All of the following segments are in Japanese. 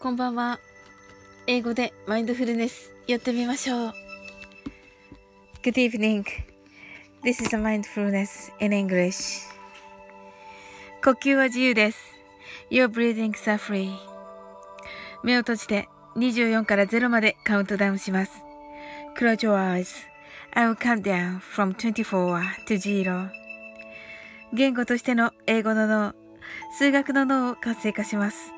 こんばんは。英語でマインドフルネスやってみましょう。Good evening. This is a mindfulness in English. 呼吸は自由です。Your breathings are free. 目を閉じて24から0までカウントダウンします。Close your eyes. I will count down from 24 to 0. 言語としての英語の脳、数学の脳を活性化します。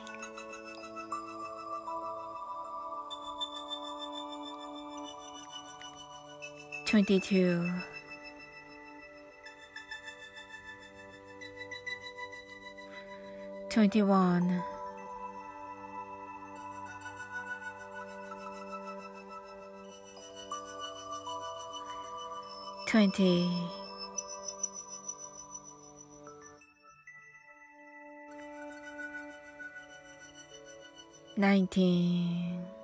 22 21 20 19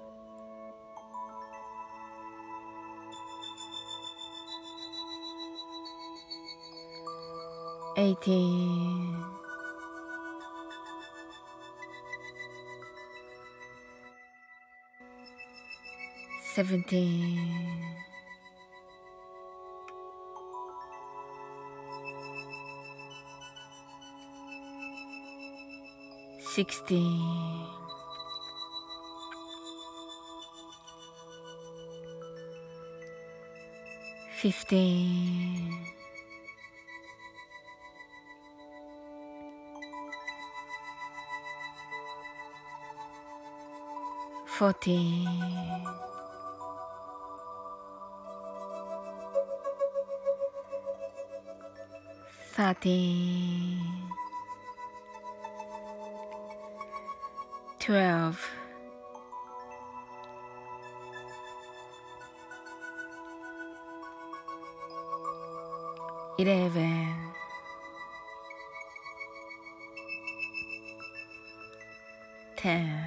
eighteen, seventeen, sixteen, fifteen. fourteen, thirteen, twelve, eleven. 10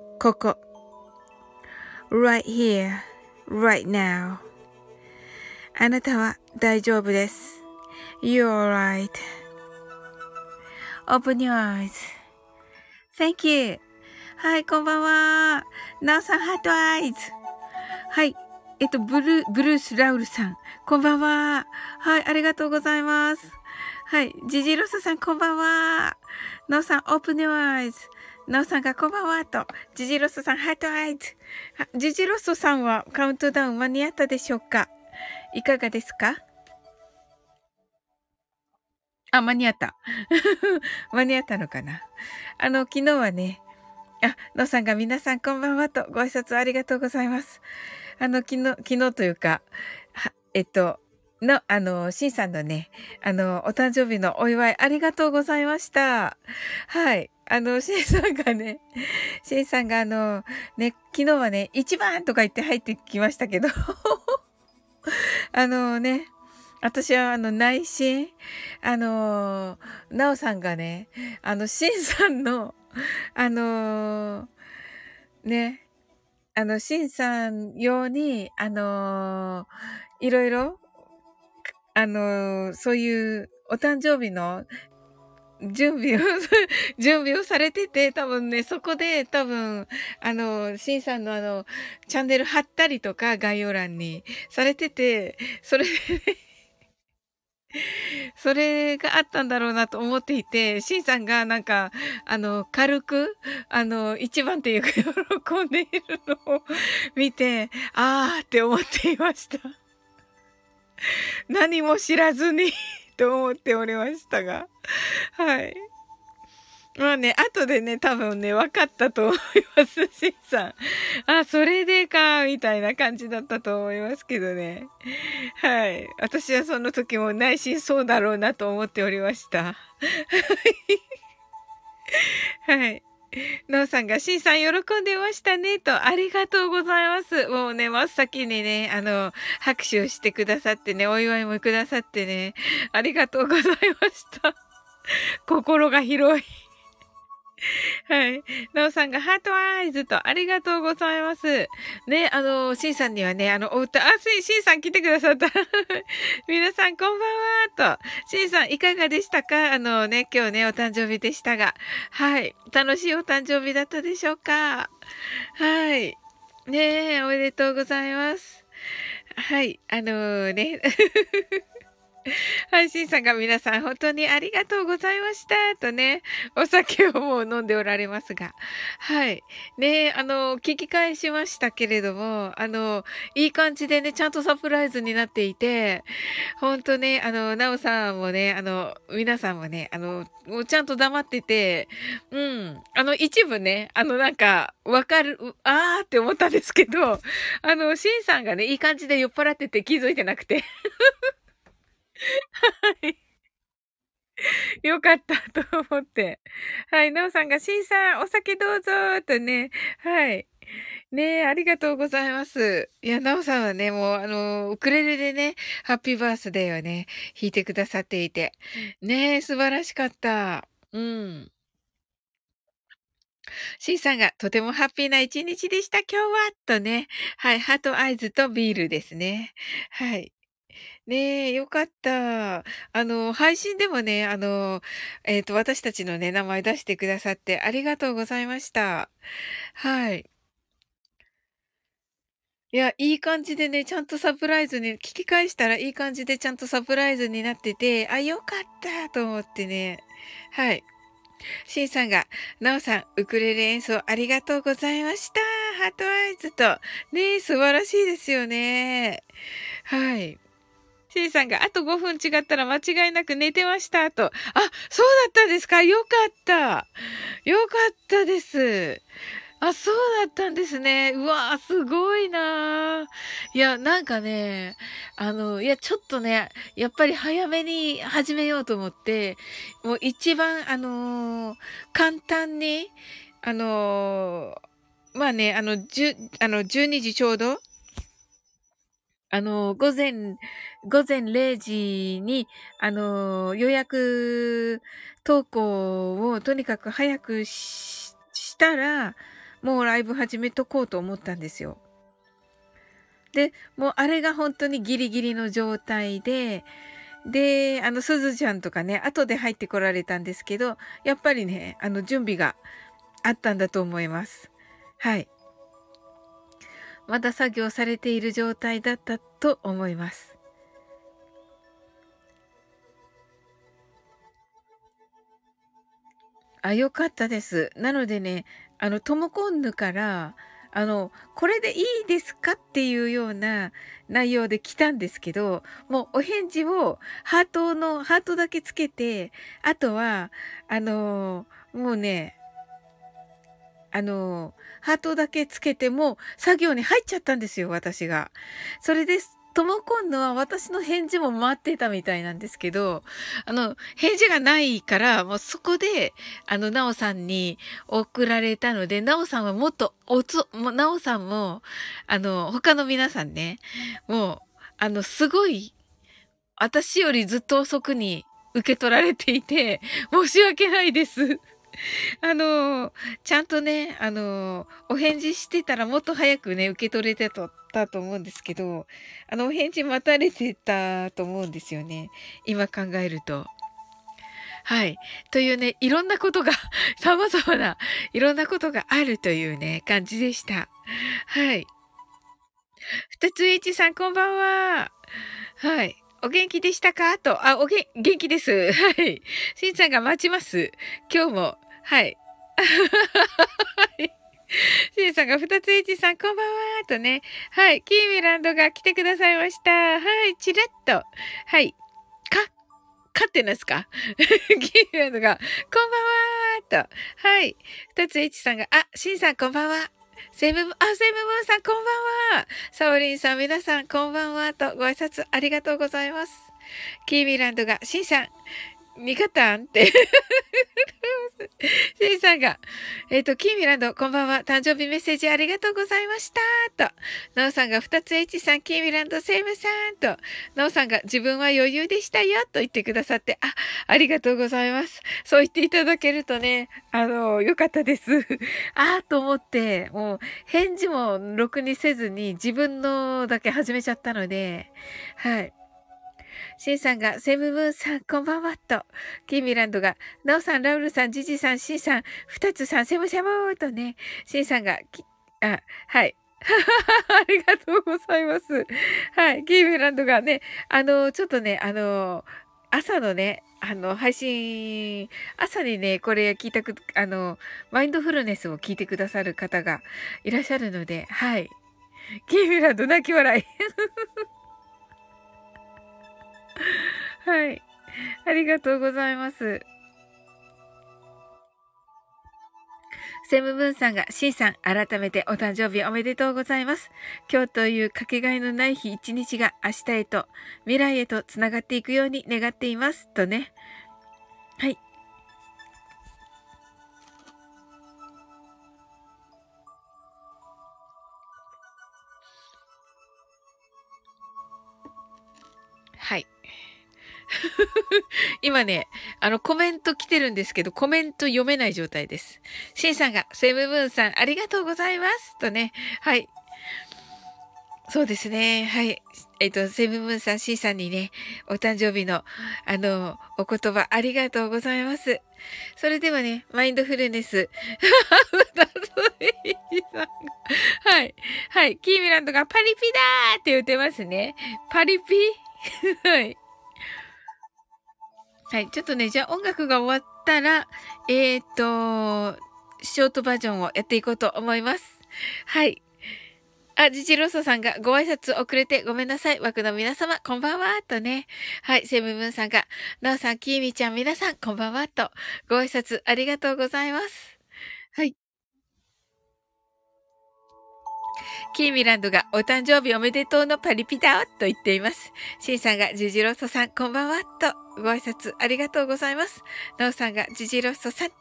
ここ。right here, right now. あなたは大丈夫です。You're alright.Open your eyes.Thank you. はい、こんばんは。なおさん、ハートアイズ。はい。えっと、ブルー、ブルース・ラウルさん。こんばんは。はい、ありがとうございます。はい。ジジロスさん、こんばんは。なおさん、 open your eyes。なおさんがこんばんはと。ジジロスさん、 heart eyes。ジジロスさんはカウントダウン間に合ったでしょうか？いかがですか？あ、間に合った。間に合ったのかな？あの、昨日はね、あ、のさんが皆さんこんばんはとご挨拶ありがとうございます。あの、昨日、昨日というか、えっと、の、あの、しんさんのね、あの、お誕生日のお祝いありがとうございました。はい。あの、しんさんがね、しんさんがあの、ね、昨日はね、一番とか言って入ってきましたけど、あのね、私はあの内心、あの、なおさんがね、あの、しんさんの、あのね、あの、しんさん用に、あのいろいろ、あのそういうお誕生日の準備を 準備をされてて、多分ね、そこで多分、あの、シンさんのあの、チャンネル貼ったりとか、概要欄にされてて、それで、ね、それがあったんだろうなと思っていて、シンさんがなんか、あの、軽く、あの、一番っていうか喜んでいるのを 見て、あーって思っていました。何も知らずにと思っておりましたが。はい。まあね、後でね、多分ね、分かったと思います、しんさん。あ、それでか、みたいな感じだったと思いますけどね。はい。私はその時も内心そうだろうなと思っておりました。はい。なおさんが、しんさん喜んでましたね、と、ありがとうございます。もうね、真っ先にね、あの、拍手をしてくださってね、お祝いもくださってね、ありがとうございました。心が広い。はい。なおさんがハートアイズとありがとうございます。ね、あの、シンさんにはね、あの、お歌、あ、シンさん来てくださった。皆さんこんばんはと。シンさんいかがでしたか？あのね、今日ね、お誕生日でしたが。はい。楽しいお誕生日だったでしょうか？はい。ねえおめでとうございます。はい。あのー、ね。配信さんが皆さん本当にありがとうございました。とね、お酒をもう飲んでおられますが。はい。ね、あの、聞き返しましたけれども、あの、いい感じでね、ちゃんとサプライズになっていて、本当ね、あの、なおさんもね、あの、皆さんもね、あの、もうちゃんと黙ってて、うん。あの、一部ね、あの、なんか、わかる、あーって思ったんですけど、あの、シンさんがね、いい感じで酔っ払ってて気づいてなくて。はい。よかったと思って。はい。なおさんが、しんさん、お酒どうぞとね。はい。ねえ、ありがとうございます。いや、なおさんはね、もう、あの、ウクレレでね、ハッピーバースデーをね、弾いてくださっていて。ねえ、素晴らしかった。うん。シンさんがとてもハッピーな一日でした、今日はとね。はい、ハートアイズとビールですね。はい。ねえ、よかった。あの、配信でもね、あの、えっと、私たちのね、名前出してくださってありがとうございました。はい。いや、いい感じでね、ちゃんとサプライズに、聞き返したらいい感じでちゃんとサプライズになってて、あ、よかったと思ってね。はい。シンさんが、ナオさん、ウクレレ演奏ありがとうございました。ハートアイズと。ねえ素晴らしいですよね。はい。シンさんが、あと5分違ったら間違いなく寝てましたと。あ、そうだったんですか？よかった。よかったです。あ、そうだったんですね。うわ、すごいなー。いや、なんかね、あの、いや、ちょっとね、やっぱり早めに始めようと思って、もう一番、あのー簡単に、あのーまあね、あの、十、あの、12時ちょうど、あの、午前、午前0時に、あの、予約投稿をとにかく早くしたら、もうライブ始めとこうと思ったんですよ。で、もうあれが本当にギリギリの状態で、で、あの、すずちゃんとかね、後で入ってこられたんですけど、やっぱりね、あの、準備があったんだと思います。はい。まだ作業されている状態だったと思います。あ、よかったです。なのでね、あの、トモコンヌから、あの、これでいいですかっていうような内容で来たんですけど、もうお返事をハートの、ハートだけつけて、あとは、あの、もうね、あの、ハートだけつけても作業に入っちゃったんですよ、私が。それです。とも今度は私の返事も待ってたみたいなんですけど、あの、返事がないから、もうそこで、あの、なおさんに送られたので、なおさんはもっと、おつ、もなおさんも、あの、他の皆さんね、もう、あの、すごい、私よりずっと遅くに受け取られていて、申し訳ないです。あの、ちゃんとね、あの、お返事してたらもっと早くね、受け取れてたと思うんですけど、あの、お返事待たれてたと思うんですよね。今考えると。はい。というね、いろんなことが、様々な、いろんなことがあるというね、感じでした。はい。二つ H さん、こんばんは。はい。お元気でしたか？と、あ、おげ、元気です。はい。しんさんが待ちます。今日も、はい。しんさんが二つ一さん、こんばんはとね。はい。キーミランドが来てくださいました。はい。チラッと。はい。か、かってますか？キーミランドが、こんばんはと。はい。二つ一さんが、あ、しんさんこんばんは。セム、あ、セムムーンさん、こんばんは。サオリンさん、皆さん、こんばんは。と、ご挨拶ありがとうございます。キーミランドが、シンさん、味方って。シンさんが、えっ、ー、と、キーミランド、こんばんは。誕生日メッセージありがとうございました。と、ナオさんが2つ H さん、キーミランド、セイムさん。と、ナオさんが自分は余裕でしたよ。と言ってくださって、あ、ありがとうございます。そう言っていただけるとね、あの、よかったです。ああ、と思って、もう、返事もろくにせずに自分のだけ始めちゃったので、はい。シンさんが、セムムーンさん、こんばんは、と。キーミランドが、ナオさん、ラウルさん、ジジさん、シンさん、二つさん、セムセムーとね、シンさんが、あ、はい。ありがとうございます。はい。キーミランドがね、あの、ちょっとね、あの、朝のね、あの、配信、朝にね、これ聞いたく、あの、マインドフルネスを聞いてくださる方がいらっしゃるので、はい。キーミランド泣き笑い。はい。ありがとうございます。セムブンさんが、シンさん、改めてお誕生日おめでとうございます。今日というかけがえのない日一日が明日へと、未来へと繋がっていくように願っています。とね。はい。はい。今ね、あの、コメント来てるんですけど、コメント読めない状態です。シンさんが、セムブーンさん、ありがとうございます。とね、はい。そうですね。はい。えっ、と、セムブーンさん、シンさんにね、お誕生日の、あの、お言葉、ありがとうございます。それではね、マインドフルネス。はい。はい。キーミランドがパリピだーって言ってますね。パリピ？はい。はい。ちょっとね、じゃあ音楽が終わったら、えっ、と、ショートバージョンをやっていこうと思います。はい。あ、ジジローソさんがご挨拶遅れてごめんなさい。枠の皆様、こんばんは。とね。はい。セブンムーンさんが、ナオさん、キーミちゃん、皆さん、こんばんは。と、ご挨拶ありがとうございます。はい。キーミランドがお誕生日おめでとうのパリピだと言っています。シンさんがジジロッソさんこんばんはとご挨拶ありがとうございます。ナオさんがジジロッソさんと、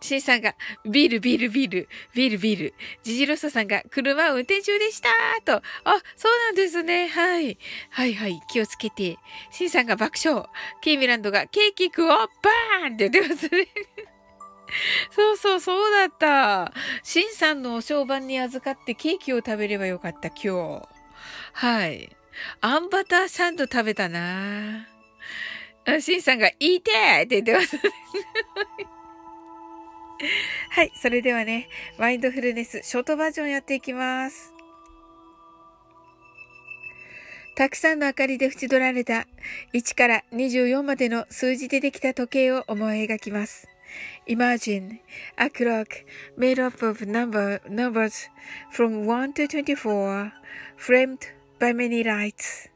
シンさんがビールビールビール、ビールビール、ジジロッソさんが車を運転中でしたと、あ、そうなんですね。はい。はいはい、気をつけて。シンさんが爆笑。キーミランドがケーキ食おうバーンって言ってますね。そうそう、そうだった。シンさんのお商売に預かってケーキを食べればよかった、今日。はい。あんバターサンド食べたなシンさんが、いいてって言ってます。はい。それではね、マインドフルネスショートバージョンやっていきます。たくさんの明かりで縁取られた1から24までの数字でできた時計を思い描きます。Imagine a clock made up of number, numbers from 1 to 24, framed by many lights.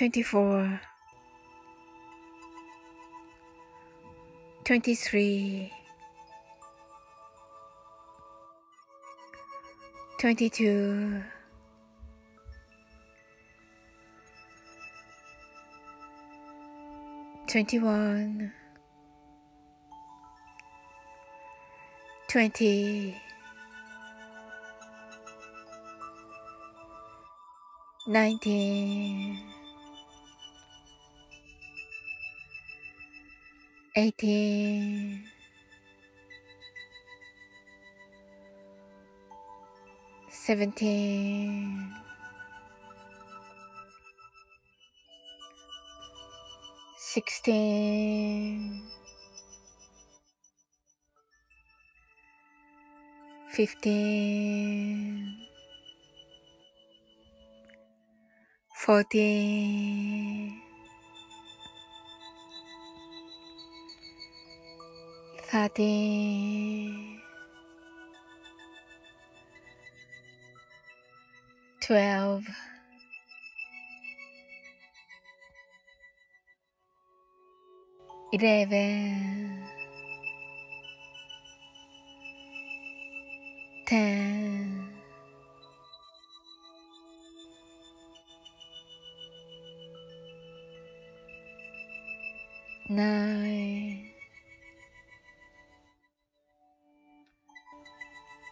24 23 22 21 20 19 18 17 16 15 14 13 12 11 10 9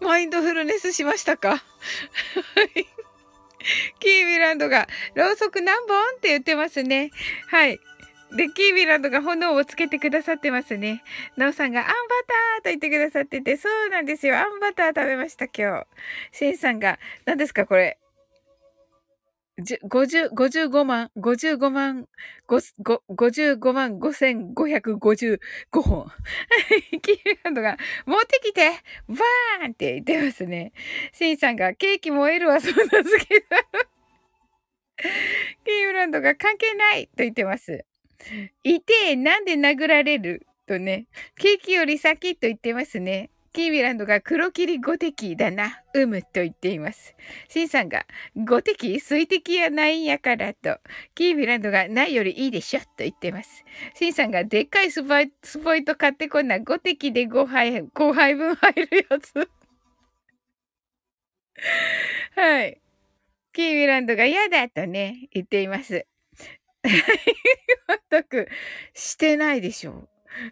マインドフルネスしましたか？キーミランドが、ろうそく何本って言ってますね。はい。で、キーミランドが炎をつけてくださってますね。なおさんが、あんバターと言ってくださってて、そうなんですよ。あんバター食べました、今日。シンさんが、何ですか、これ？50、55万、55万、55万5555本。キーランドが、持ってきてバーンって言ってますね。シンさんが、ケーキ燃えるわ、そんな好きだ。キーランドが関係ないと言ってます。いて、なんで殴られる？とね、ケーキより先と言ってますね。キーミランドが黒霧五滴だな、うむと言っています。シンさんが、五滴水滴やないんやからと、キーミランドがないよりいいでしょと言っています。シンさんが、でっかいスポイスポイト買ってこんな五滴で5杯、5杯分入るやつ。はい。キーミランドが嫌だとね、言っています。全くしてないでしょう。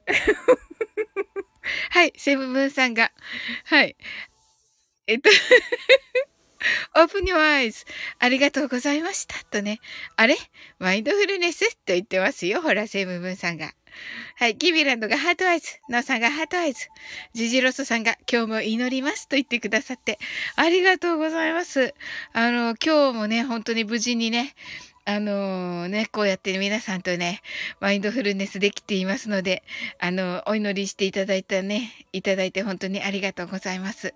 はい、セブブンさんが。はい。えっと open your eyes. ありがとうございました。とね。あれ？マインドフルネス？と言ってますよ。ほら、セブブンさんが。はい。キビランドが heart eyes。ノーさんが heart eyes。ジジロスさんが今日も祈りますと言ってくださって。ありがとうございます。あの、今日もね、本当に無事にね、あのー、ね、こうやって皆さんとね、マインドフルネスできていますので、あの、お祈りしていただいたね、いただいて本当にありがとうございます。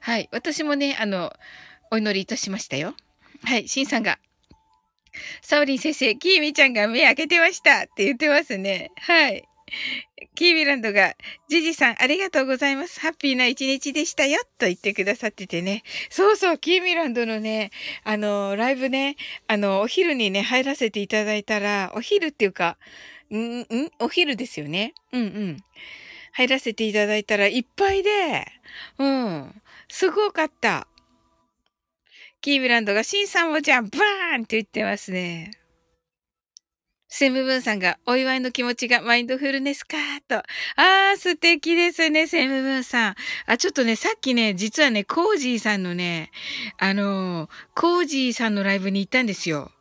はい。私もね、あの、お祈りいたしましたよ。はい。しんさんが、サオリン先生、キーミちゃんが目開けてましたって言ってますね。はい。キーミランドが、ジジさんありがとうございます。ハッピーな一日でしたよと言ってくださっててね。そうそう、キーミランドのね、あの、ライブね、あの、お昼にね、入らせていただいたら、お昼っていうか、んんお昼ですよね。うんうん。入らせていただいたらいっぱいで、うん。すごかった。キーミランドが、シンさんもじゃん、バーンって言ってますね。セムブンさんが、お祝いの気持ちがマインドフルネスかーと。あー、素敵ですね、セムブンさん。あ、ちょっとね、さっきね、実はね、コージーさんのね、あのー、コージーさんのライブに行ったんですよ。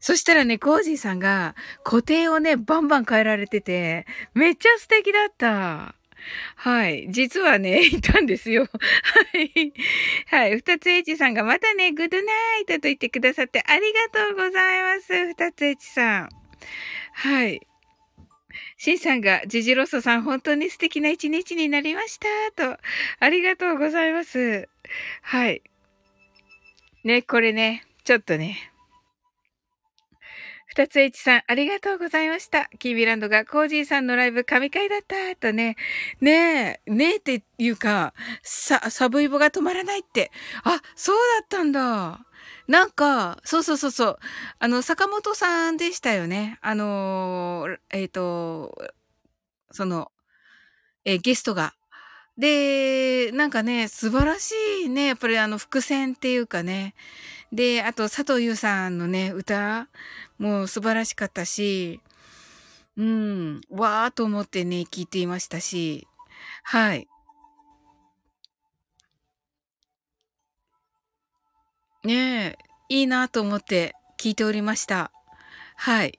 そしたらね、コージーさんが固定をね、バンバン変えられてて、めっちゃ素敵だった。はい。実はね、いたんですよ。はい。はい。二つ H さんがまたね、グッドナイトと言ってくださってありがとうございます。二つ H さん。はい。シンさんが、ジジロッソさん、本当に素敵な一日になりました。と、ありがとうございます。はい。ね、これね、ちょっとね。二つ H さん、ありがとうございました。キービランドが、コージーさんのライブ神回だった。とね、ねえ、ねえっていうか、さ、サブイボが止まらないって。あ、そうだったんだ。なんか、そうそうそうそう。あの、坂本さんでしたよね。あのえっ、ー、と、その、えー、ゲストが。で、なんかね、素晴らしいね。やっぱりあの、伏線っていうかね。で、あと、佐藤優さんのね、歌も素晴らしかったし、うん、わーと思ってね、聞いていましたし、はい。ねえ、いいなと思って聞いておりました。はい。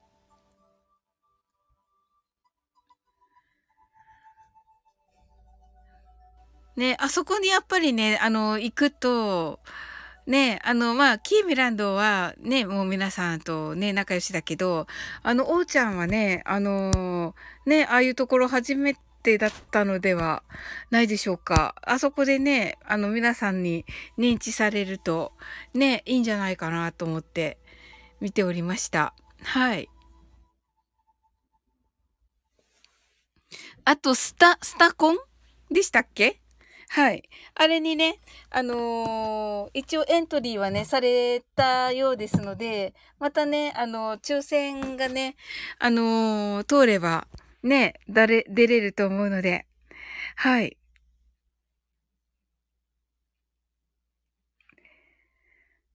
ね、あそこにやっぱりね、あの、行くと、ね、あの、まあ、キーミランドはね、もう皆さんとね、仲良しだけど、あの、おーちゃんはね、あの、ね、ああいうところ初めてだったのではないでしょうか。あそこでね、あの皆さんに認知されるとね、いいんじゃないかなと思って見ておりました。はい。あと、スタ、スタコンでしたっけ？はい。あれにね、あのー、一応エントリーはね、されたようですので、またね、あのー、抽選がね、あのー、通れば、ね、誰、出れると思うので、はい。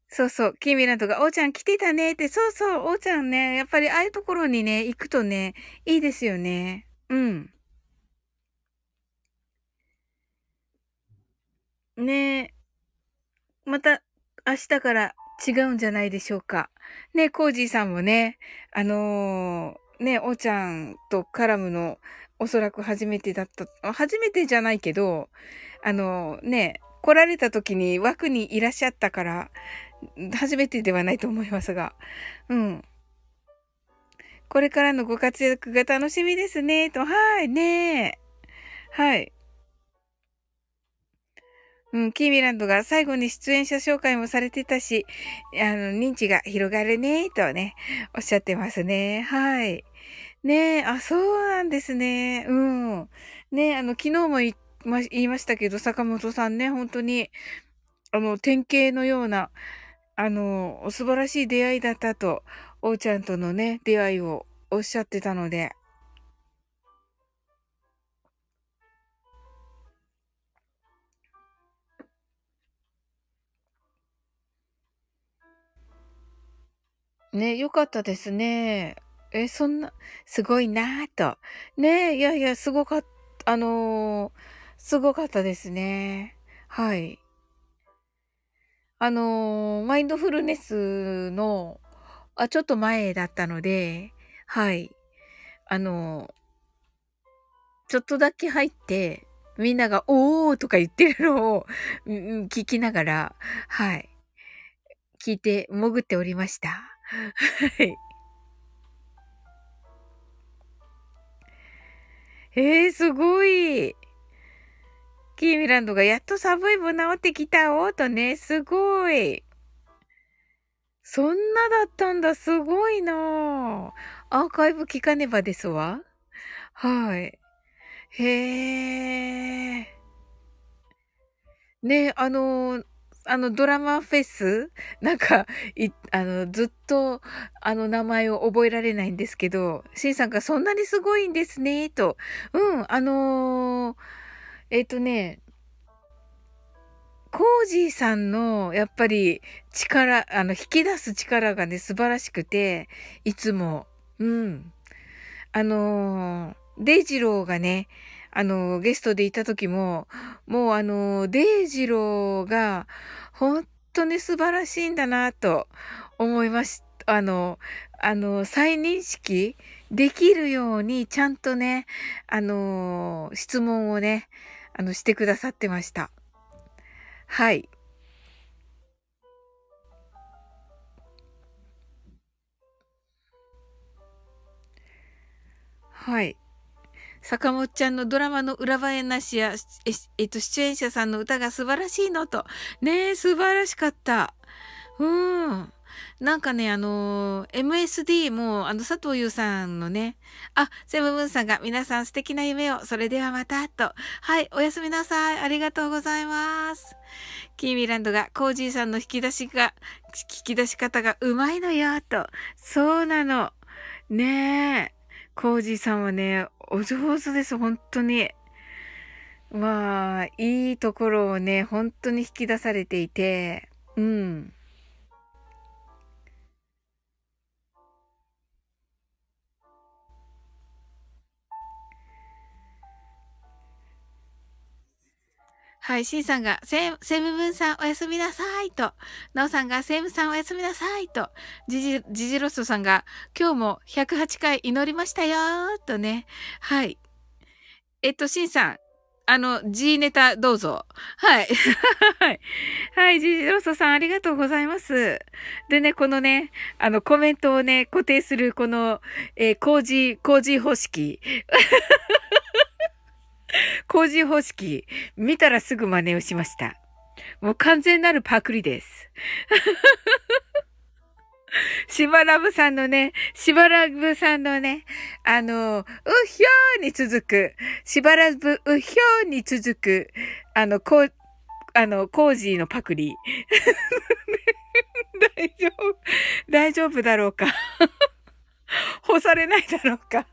そうそう、キーミランドが、おーちゃん来てたねって、そうそう、おーちゃんね、やっぱりああいうところにね、行くとね、いいですよね。うん。ねえ。また、明日から違うんじゃないでしょうか。ねコージーさんもね、あのーね、おちゃんとカラムの、おそらく初めてだった、初めてじゃないけど、あの、ね、来られた時に枠にいらっしゃったから、初めてではないと思いますが、うん。これからのご活躍が楽しみですね、と、はい、ねはい。うん、キーミランドが最後に出演者紹介もされてたし、あの、認知が広がるね、とね、おっしゃってますね。はい。ねえ、あ、そうなんですね。うん。ねえ、あの、昨日も言いましたけど、坂本さんね、本当に、あの、典型のような、あの、素晴らしい出会いだったと、おうちゃんとのね、出会いをおっしゃってたので。ね、よかったですね。え、そんな、すごいなぁと。ねいやいや、すごかった、あのー、すごかったですね。はい。あのー、マインドフルネスの、あ、ちょっと前だったので、はい。あのー、ちょっとだけ入って、みんなが、おーとか言ってるのを、うん、聞きながら、はい。聞いて、潜っておりました。はい。えー、すごい。キーミランドがやっと寒いも治ってきたおとね、すごい。そんなだったんだ、すごいなアーカイブ聞かねばですわ。はい。へえ。ね、あの、あの、ドラマフェスなんか、い、あの、ずっと、あの、名前を覚えられないんですけど、シンさんがそんなにすごいんですね、と。うん、あのー、えっ、ー、とね、コージーさんの、やっぱり、力、あの、引き出す力がね、素晴らしくて、いつも、うん。あのー、デイジローがね、あの、ゲストでいた時も、もうあの、デイジローが、本当に素晴らしいんだなと思いまし、あの、あの、再認識できるように、ちゃんとね、あの、質問をね、あの、してくださってました。はい。はい。坂本ちゃんのドラマの裏話や、え、えっと、出演者さんの歌が素晴らしいのと。ねえ、素晴らしかった。うん。なんかね、あのー、MSD も、あの、佐藤優さんのね、あ、セブブンさんが皆さん素敵な夢を、それではまた、と。はい、おやすみなさい。ありがとうございます。キーミランドが、コージーさんの引き出しが、引き出し方がうまいのよ、と。そうなの。ねえ。コージーさんはね、お上手です、本当に。まあ、いいところをね、本当に引き出されていて、うん。はい、シンさんが、セセブブンさんおやすみなさいと、ナオさんが、セムさんおやすみなさいと、ジジ、ジジロストさんが、今日も108回祈りましたよとね。はい。えっと、シンさん、あの、G ネタどうぞ。はい。はい。はい、ジジロストさんありがとうございます。でね、このね、あの、コメントをね、固定する、この、えー、工事、工事方式。工事方式、見たらすぐ真似をしました。もう完全なるパクリです。しばらぶさんのね、しばらぶさんのね、あの、うひょーに続く、しばらぶうひょーに続く、あの、こう、あの、コージーのパクリ。大丈夫、大丈夫だろうか。干されないだろうか。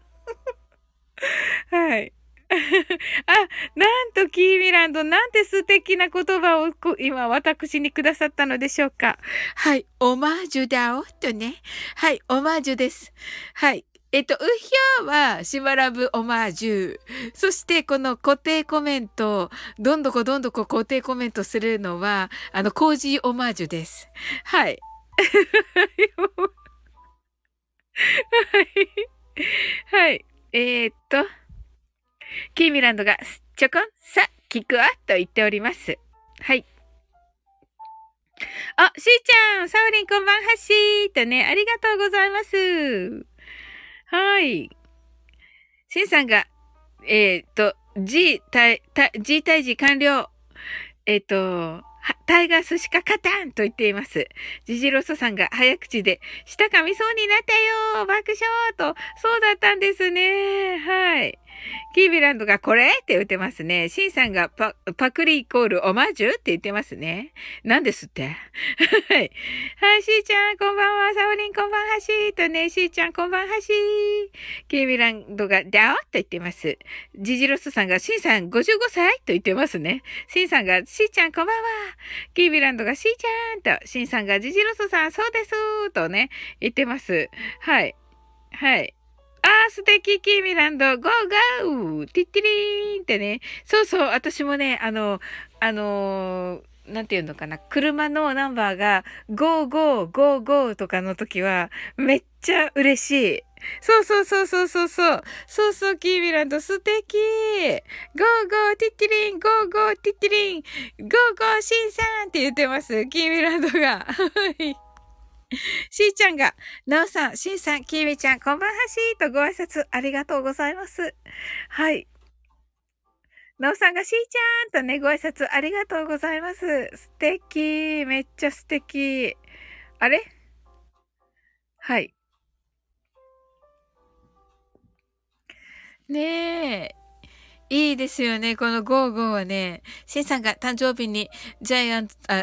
はい。あ、なんとキーミランド、なんて素敵な言葉を今私にくださったのでしょうか。はい、オマージュだお、とね。はい、オマージュです。はい。えっと、うひょーは、しばらぶオマージュ。そして、この固定コメント、どんどこどんどこ固定コメントするのは、あの、コージーオマージュです。はい。はい。はい。えー、っと。キーミランドが、ちょこん、さ、聞くわ、と言っております。はい。あ、しーちゃん、サウリンこんばんはしーとね、ありがとうございます。はい。しんさんが、えっ、ー、と、G 対、G 対 G 完了。えっ、ー、と、タイガースしか勝たんと言っています。ジジロソさんが早口で、舌噛みそうになったよ爆笑と、そうだったんですね。はい。キービランドがこれって言ってますね。シンさんがパ、パクリイコールオマージュって言ってますね。何ですって？はい。はい、シーちゃん、こんばんは。サオリン、こんばんはしーとね、シーちゃん、こんばんはしー。キービランドが、ダオと言ってます。ジジロスさんが、シンさん、55歳と言ってますね。シンさんが、シーちゃん、こんばんは。キービランドが、シーちゃんと、シンさんが、ジジロスさん、そうですとね、言ってます。はい。はい。あー、素敵、キーミランド、ゴーゴーティッティリーンってね。そうそう、私もね、あの、あのなんていうのかな。車のナンバーが、ゴーゴー、ゴーゴーとかの時は、めっちゃ嬉しい。そうそうそうそうそうそう。そうそう、キーミランド、素敵ゴーゴー、ティッティリン、ゴーゴー、ティッティリン、ゴーゴー、シンさんって言ってます。キーミランドが。しーちゃんが、なおさん、しんさん、きみちゃん、こんばんはしーとご挨拶ありがとうございます。はい。なおさんがしーちゃんとね、ご挨拶ありがとうございます。素敵。めっちゃ素敵。あれ？はい。ねえ。いいですよね。このゴーゴーはね、シンさんが誕生日にジャイアンツ、あ、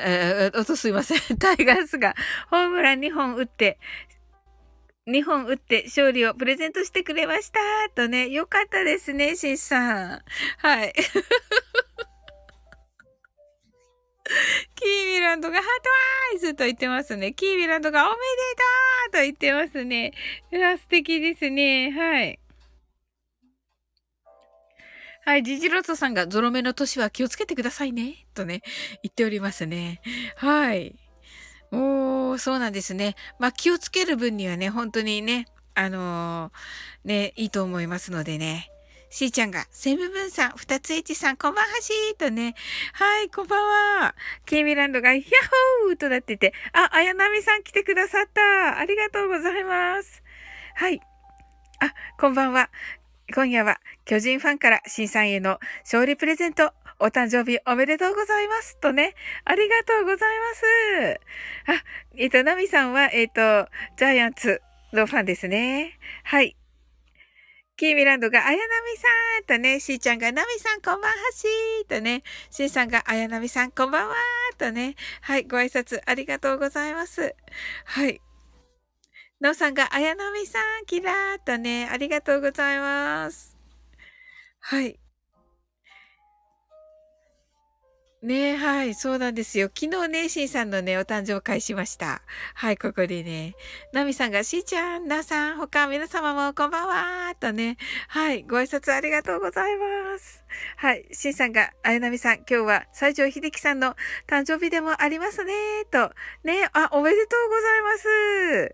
あ、あ、とすいません。タイガースがホームラン2本打って、2本打って勝利をプレゼントしてくれました。とね、よかったですね、シンさん。はい。キーミランドがハートアイズと言ってますね。キーミランドがおめでとうと言ってますね。うわ、素敵ですね。はい。はい、ジジロットさんがゾロ目の年は気をつけてくださいね、とね、言っておりますね。はい。おー、そうなんですね。まあ、気をつける分にはね、本当にね、あのー、ね、いいと思いますのでね。しーちゃんが、セムブンさん、二つエチさん、こんばんはしーとね。はい、こんばんは。ケイミランドが、ヤッホーとなってて、あ、あやなみさん来てくださった。ありがとうございます。はい。あ、こんばんは。今夜は巨人ファンから新さんへの勝利プレゼント、お誕生日おめでとうございます。とね、ありがとうございます。あ、えっ、ー、と、ナミさんは、えっ、ー、と、ジャイアンツのファンですね。はい。キーミランドが、あやなみさんとね、しーちゃんが、なみさんこんばんはしーとね、しーさんが、あやなみさんこんばんはーとね、はい、ご挨拶ありがとうございます。はい。なおさんが、あやなみさん、キラーとね、ありがとうございます。はい。ねはい、そうなんですよ。昨日ね、しんさんのね、お誕生会しました。はい、ここでね。なみさんが、しーちゃん、なさん、他皆様もこんばんはとね。はい、ご挨拶ありがとうございます。はい、しんさんが、あやなみさん、今日は西城秀樹さんの誕生日でもありますねと。ね、あ、おめでとうございます。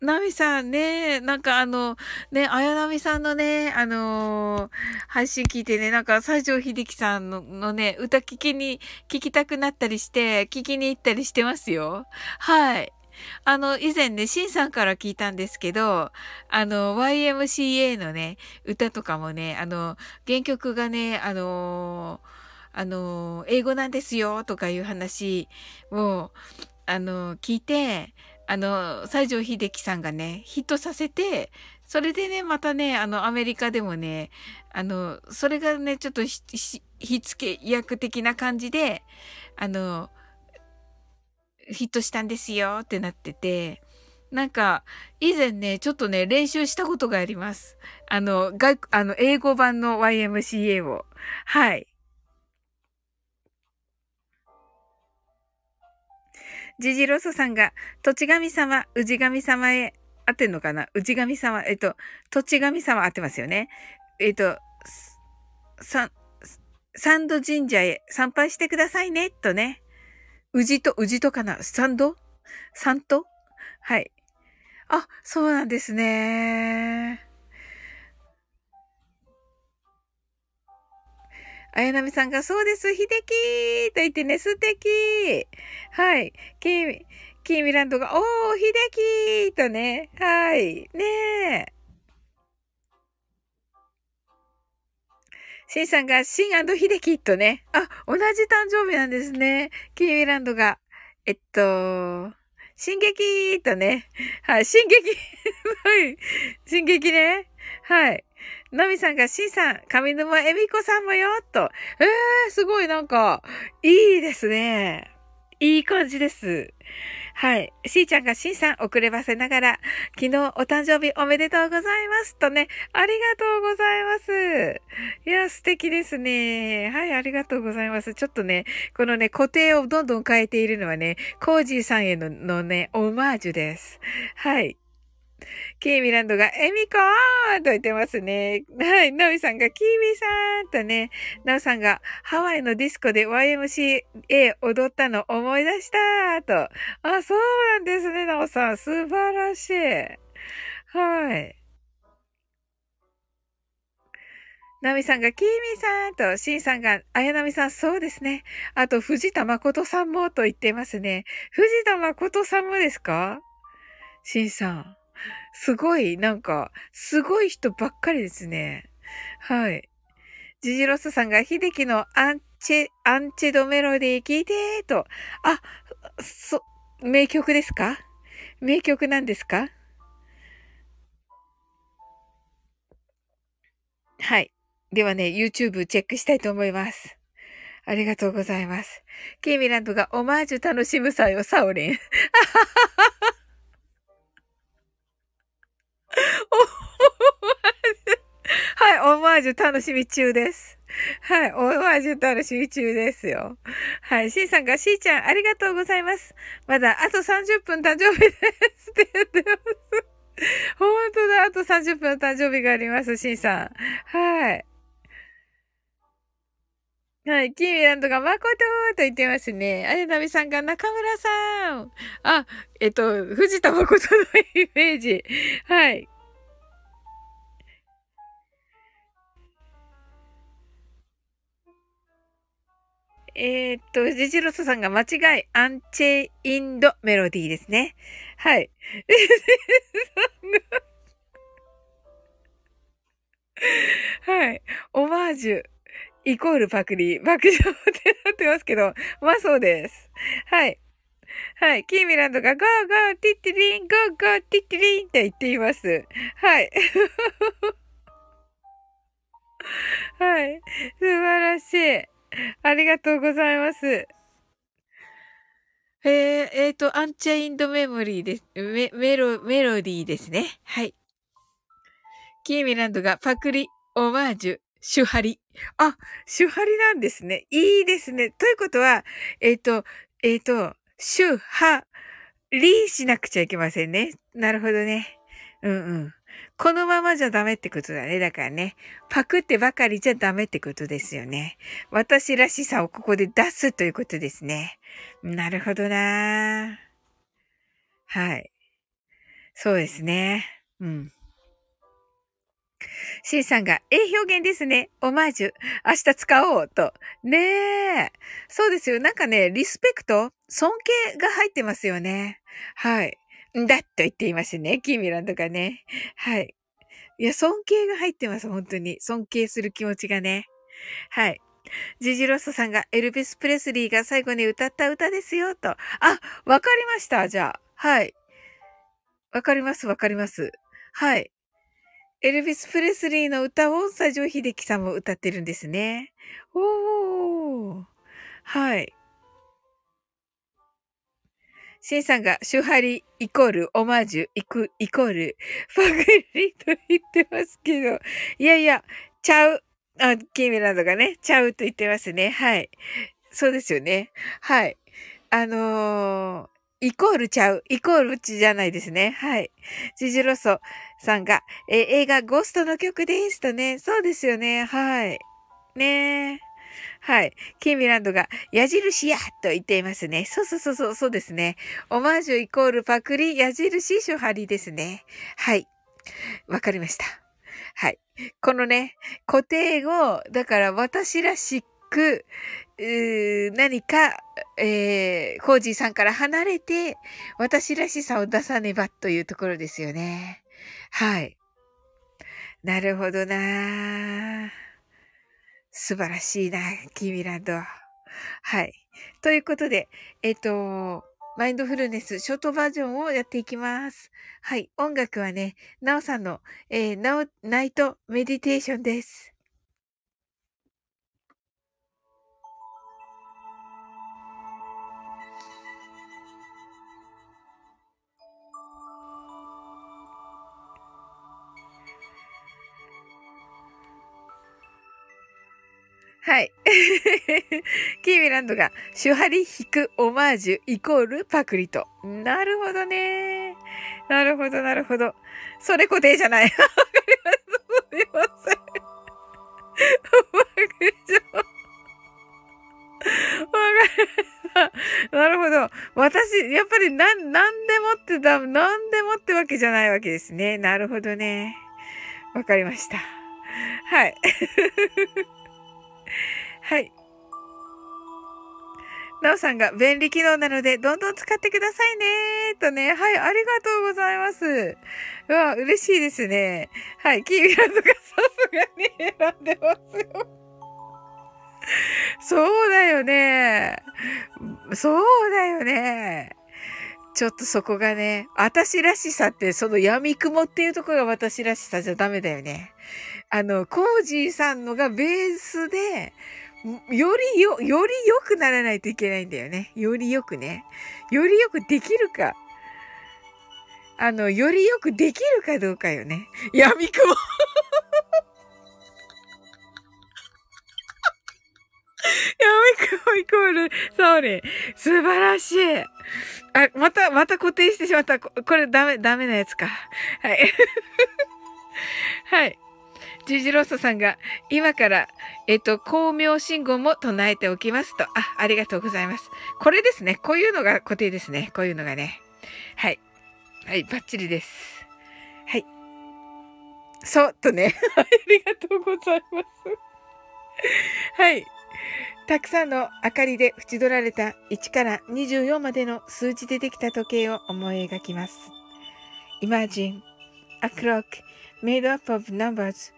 ナミさんね、なんかあの、ね、あやなみさんのね、あのー、配信聞いてね、なんか西城秀樹さんののね、歌聞きに、聞きたくなったりして、聞きに行ったりしてますよ。はい。あの、以前ね、シンさんから聞いたんですけど、あの、YMCA のね、歌とかもね、あの、原曲がね、あのあの、英語なんですよ、とかいう話を、あの、聞いて、あの、西城秀樹さんがね、ヒットさせて、それでね、またね、あの、アメリカでもね、あの、それがね、ちょっとひ、ひ、つけ役的な感じで、あの、ヒットしたんですよってなってて、なんか、以前ね、ちょっとね、練習したことがあります。あの、外、あの、英語版の YMCA を。はい。ジジロソさんが、土地神様、氏神様へ、合ってんのかな？氏神様、えっと、土地神様合ってますよね。えっと、ササンド神社へ参拝してくださいね、とね。氏と、氏とかな？サンドサントはい。あ、そうなんですね。あやなみさんが、そうです、秀樹と言ってね、素敵はい。キー、キーミランドが、おー、秀樹とね、はい。ねえ。シンさんが、シンヒデキとね。あ、同じ誕生日なんですね。キーミランドが。えっと、進撃とね。はい、進撃 はい。進撃ね。はい。ナミさんが、シンさん、上沼恵美子さんもよ、と。えー、すごいなんか、いいですね。いい感じです。はい。しーちゃんがしんさん遅ればせながら、昨日お誕生日おめでとうございますとね、ありがとうございます。いや、素敵ですね。はい、ありがとうございます。ちょっとね、このね、固定をどんどん変えているのはね、コージーさんへののね、オマージュです。はい。キーミランドが、エミコーンと言ってますね。はい。ナミさんが、キーミさんとね、ナオさんが、ハワイのディスコで YMCA 踊ったの思い出したと。あ、そうなんですね、ナオさん。素晴らしい。はい。ナミさんが、キーミさんと、シンさんが、あやなみさん、そうですね。あと、藤田誠さんもと言ってますね。藤田誠さんもですか？シンさん。すごい、なんか、すごい人ばっかりですね。はい。ジジロスさんが、秀樹のアンチェ、アンチェドメロディー聞いてーと。あ、そ、名曲ですか？名曲なんですか？はい。ではね、YouTube チェックしたいと思います。ありがとうございます。ケイミランドがオマージュ楽しむさよ、サオリン。はい、オマージュ楽しみ中です。はい、オマージュ楽しみ中ですよ。はい、シンさんが、シーちゃん、ありがとうございます。まだ、あと30分誕生日ですって言ってます。本当だ、あと30分誕生日があります、シンさん。はい。はい。キーミランドが誠と言ってますね。あやなみさんが中村さん。あ、えっと、藤田誠のイメージ。はい。えー、っと、ジジロソさんが間違い、アンチェインドメロディーですね。はい。はい。オマージュ。イコールパクリ、爆笑ってなってますけど、まあそうです。はい。はい。キーミランドがゴーゴーティッティリン、ゴーゴーティッティリンって言っています。はい。はい。素晴らしい。ありがとうございます。えー、えーと、アンチェインドメモリーです。メ、メロ、メロディーですね。はい。キーミランドがパクリ、オマージュ、シュハリ。あ、シュハリなんですね。いいですね。ということは、えっ、ー、と、えっ、ー、と、シュハリしなくちゃいけませんね。なるほどね。うんうん。このままじゃダメってことだね。だからね。パクってばかりじゃダメってことですよね。私らしさをここで出すということですね。なるほどなはい。そうですね。うん。シンさんが、ええ表現ですね。オマージュ。明日使おうと。ねえ。そうですよ。なんかね、リスペクト尊敬が入ってますよね。はい。んだと言っていますね。キーミランとかね。はい。いや、尊敬が入ってます。本当に。尊敬する気持ちがね。はい。ジジロストさんがエルビス・プレスリーが最後に歌った歌ですよ、と。あ、わかりました。じゃあ。はい。わかります、わかります。はい。エルビス・プレスリーの歌を西城秀樹さんも歌ってるんですね。おー。はい。シンさんが、シュハリイコールオマージュイクイコールファグリと言ってますけど、いやいや、ちゃう。あ、キーメランドがね、ちゃうと言ってますね。はい。そうですよね。はい。あのー、イコールちゃう。イコールうちじゃないですね。はい。ジジロソさんが、え映画ゴーストの曲ですとね。そうですよね。はい。ねえ。はい。キーミランドが、矢印やと言っていますね。そうそうそうそう、そうですね。オマージュイコールパクリ、矢印シュハリですね。はい。わかりました。はい。このね、固定語、だから私らしく、何か、えー、コージーさんから離れて、私らしさを出さねばというところですよね。はい。なるほどな素晴らしいな、キーミランド。はい。ということで、えっ、と、マインドフルネスショートバージョンをやっていきます。はい。音楽はね、なおさんの、えー、なお、ナイトメディテーションです。はい。キーミランドが、シュハリ引くオマージュイコールパクリと。なるほどね。なるほど、なるほど。それ固定じゃない。わかります。すみません。わかりました。なるほど。私、やっぱりなん、なんでもってだ、なんでもってわけじゃないわけですね。なるほどね。わかりました。はい。はい。なおさんが便利機能なので、どんどん使ってくださいねとね。はい、ありがとうございます。うわ、嬉しいですね。はい、キービランドがさすがに選んでますよ。そうだよね。そうだよね。ちょっとそこがね、私らしさって、その闇雲っていうところが私らしさじゃダメだよね。あの、コージーさんのがベースで、よりよ、より良くならないといけないんだよね。より良くね。より良くできるか。あの、より良くできるかどうかよね。闇雲闇雲イコール、そうね。素晴らしい。あ、また、また固定してしまった。これダメ、ダメなやつか。はい。はい。ジジロッソさんが、今から、えっと、光明信号も唱えておきますと。あ、ありがとうございます。これですね。こういうのが固定ですね。こういうのがね。はい。はい、バッチリです。はい。そう、とね。ありがとうございます。はい。たくさんの明かりで縁取られた1から24までの数字でできた時計を思い描きます。Imagine a clock made up of numbers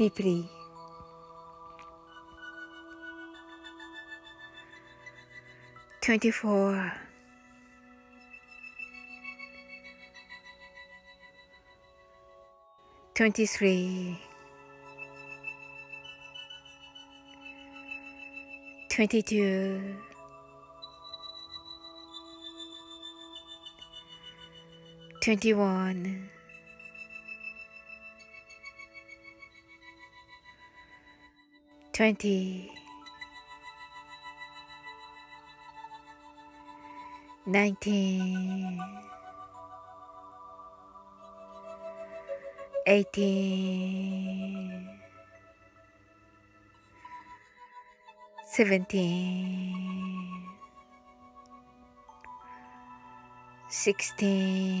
Deeply. free. Twenty four. Twenty three. Twenty two. 21 20 19 18 17 16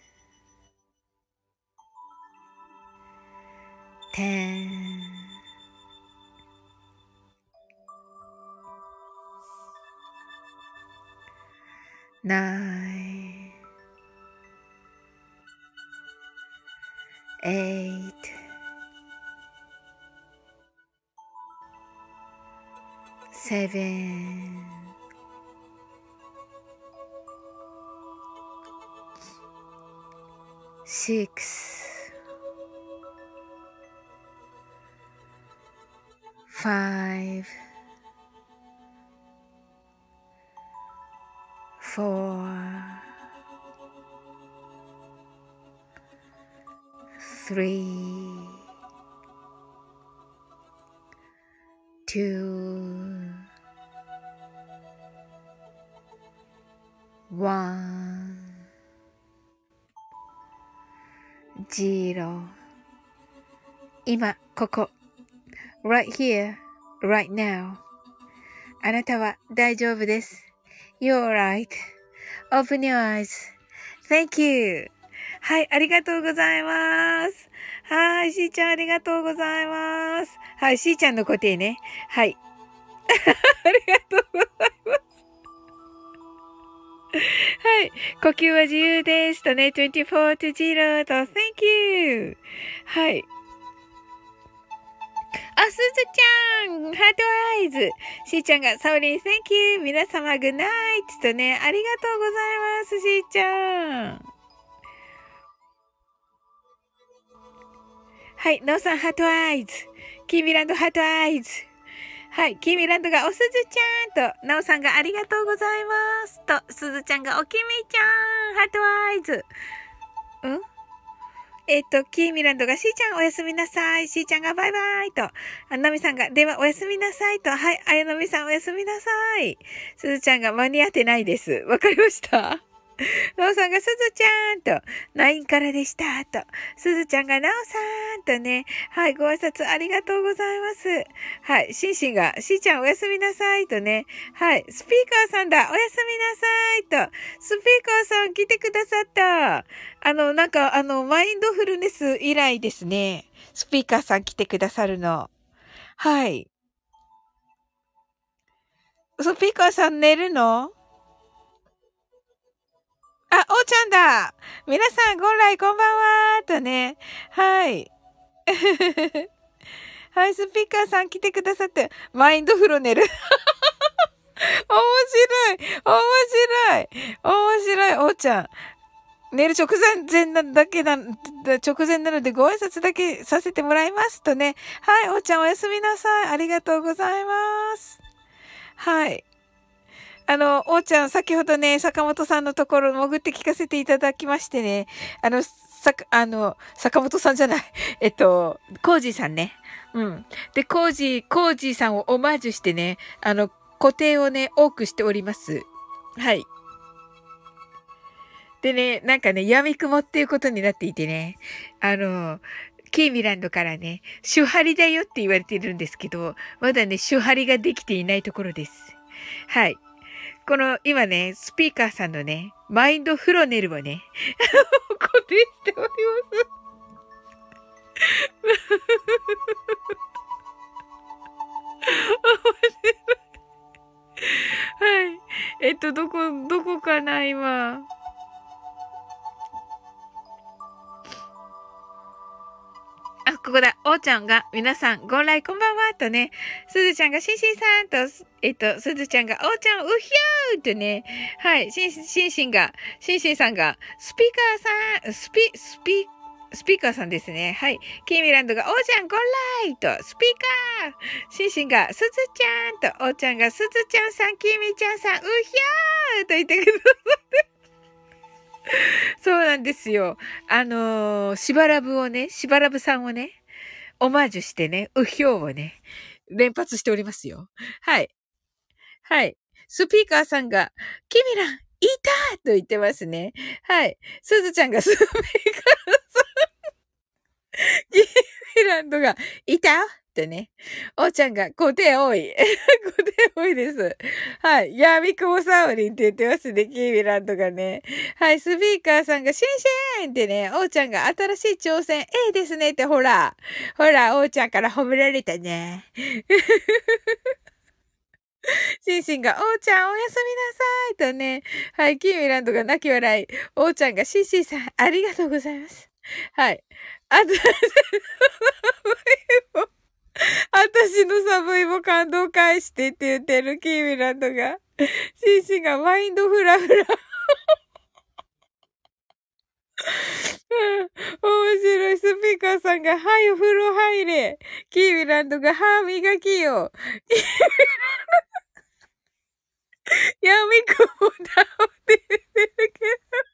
Ten, nine, eight, seven, six, five, four, three, two, one, zero 今、ここ。 Right here, right now. あなたは大丈夫です。You're right.Open your eyes.Thank you. はい、ありがとうございます。はい、しーちゃんありがとうございます。はい、しーちゃんの固定ね。はい。ありがとうございます。はい。呼吸は自由です。とね、24 to 0と、Thank you! はい。あ、すずちゃん heart eyes しーちゃんが、サオリン、Thank you! 皆様、 good night とね、ありがとうございます、しーちゃん。はい、ノーさん、 heart eyes。キーミランド、 heart eyes。はい。キーミランドがおすずちゃんと、なおさんがありがとうございます。と、すずちゃんがおきみちゃん、ハートアイズ。うん？えっ、と、キーミランドがしーちゃんおやすみなさい。しーちゃんがバイバイと。あなみさんが、ではおやすみなさいと。はい。あやのみさんおやすみなさい。すずちゃんが間に合ってないです。わかりました なおさんがすずちゃんと、LINE からでしたと、すずちゃんがなおさんとね、はい、ご挨拶ありがとうございます。はい、シンシンが、しーちゃんおやすみなさいとね、はい、スピーカーさんだ、おやすみなさいと、スピーカーさん来てくださった。あの、なんか、あの、マインドフルネス以来ですね。スピーカーさん来てくださるの。はい。スピーカーさん寝るの？あ、おーちゃんだ皆さん、ご来こんばんはとね。はい。はい、スピーカーさん来てくださって、マインドフロネル。面白い面白い面白いおーちゃん。寝る直前なだけな、直前なのでご挨拶だけさせてもらいますとね。はい、おーちゃんおやすみなさい。ありがとうございます。はい。あの、おーちゃん、先ほどね、坂本さんのところ潜って聞かせていただきましてね、あの、さ、あの、坂本さんじゃない。えっと、コージーさんね。うん。で、コージー、コージーさんをオマージュしてね、あの、固定をね、多くしております。はい。でね、なんかね、闇雲っていうことになっていてね、あの、キーミランドからね、手張りだよって言われているんですけど、まだね、手張りができていないところです。はい。この、今ね、スピーカーさんのね、マインドフロネルをね、固定しております。はい。えっと、どこ、どこかな、今。ここだ。おーちゃんが、皆さん、ご来こんばんは、とね。すずちゃんが、しんしんさんと、えっと、すずちゃんが、おーちゃん、うひゃーとね。はい。しん、しんしんが、しんしんさんが、スピーカーさん、スピ、スピ、スピーカーさんですね。はい。キーミランドが、おーちゃん、ご来と、スピーカーしんしんが、すずちゃんと、おーちゃんが、すずちゃんさん、キーミちゃんさん、うひゃーと言ってくださって。そうなんですよ。あのー、しばらぶをね、しばらぶさんをね、オマージュしてね、うひょうをね、連発しておりますよ。はい。はい。スピーカーさんが、キミラン、いたと言ってますね。はい。すずちゃんがスピーカーさん、キミランドが、いた？ってね。おーちゃんが、固定多い。固定多いです。はい。闇雲サオリンって言ってますね、キーミランドがね。はい。スピーカーさんが、シンシーンってね、おーちゃんが新しい挑戦、ええですねってほら。ほら、おーちゃんから褒められたね。シンシンが、おーちゃんおやすみなさいとね。はい。キーミランドが泣き笑い。おーちゃんが、シンシンさん、ありがとうございます。はい。あと、私のサブイも感動返してって言ってるキーミランドが。シンシンがマインドフラフラ。面白い。スピーカーさんが、はい、お風呂入れ。キーミランドが、歯磨きよ。やみくもだって言ってるけど。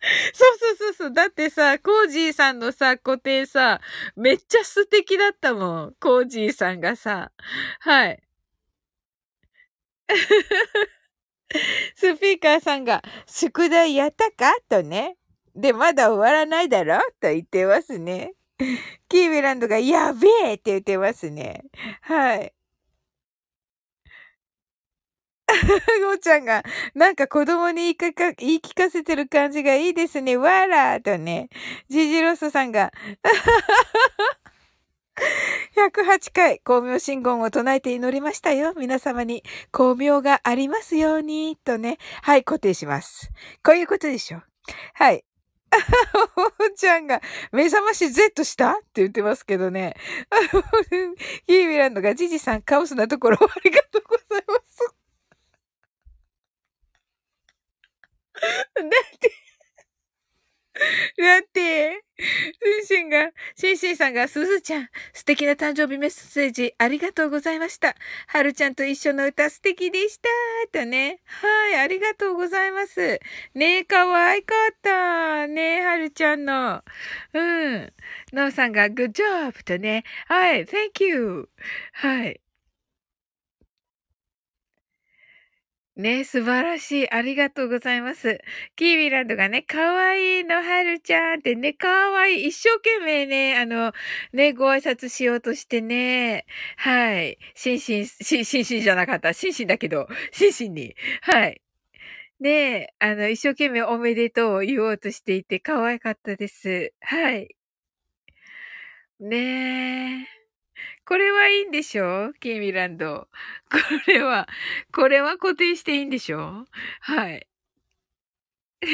そうそうそうそう。だってさ、コージーさんのさ、固定さ、めっちゃ素敵だったもん。コージーさんがさ。はい。スピーカーさんが、宿題やったか？とね。で、まだ終わらないだろ？と言ってますね。キーミランドが、やべえって言ってますね。はい。ごーちゃんが、なんか子供に言いかか、言い聞かせてる感じがいいですね。わらーとね。ジジロスさんが、108回、光明信言を唱えて祈りましたよ。皆様に光明がありますように、とね。はい、固定します。こういうことでしょ。はい。おーちゃんが、目覚まし Z したって言ってますけどね。ヒーミランドが、ジジさん、カオスなところありがとうございます。だだって、だって、シンシンが、シンシンさんが、すずちゃん、素敵な誕生日メッセージありがとうございました。はるちゃんと一緒の歌素敵でした。とね。はい、ありがとうございます。ねえ、かわいかった。ねえ、はるちゃんの。うん。のうさんが、good job とね。はい、thank you. はい。ね素晴らしい。ありがとうございます。キービランドがね、かわいいの、はるちゃんってね、かわいい。一生懸命ね、あの、ね、ご挨拶しようとしてね、はい。シンシン、シンシンシンじゃなかった。シンシンだけど、シンシンに。はい。ねあの、一生懸命おめでとうを言おうとしていて、可愛かったです。はい。ねえ。これはいいんでしょ？キーミランド。これは、これは固定していいんでしょ？はい。キ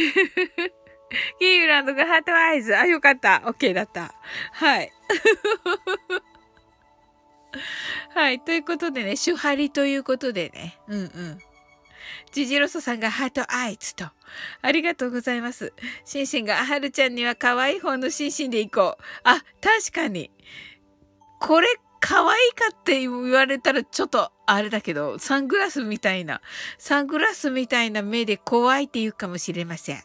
ーミランドが heart eyes。あ、よかった。オッケーだった。はい。はい。ということでね、主張りということでね。うんうん。ジジロスさんが heart eyes と。ありがとうございます。シンシンが、はるちゃんには可愛い方のシンシンで行こう。あ、確かに。これ可愛いかって言われたらちょっとあれだけど、サングラスみたいな、サングラスみたいな目で怖いって言うかもしれません。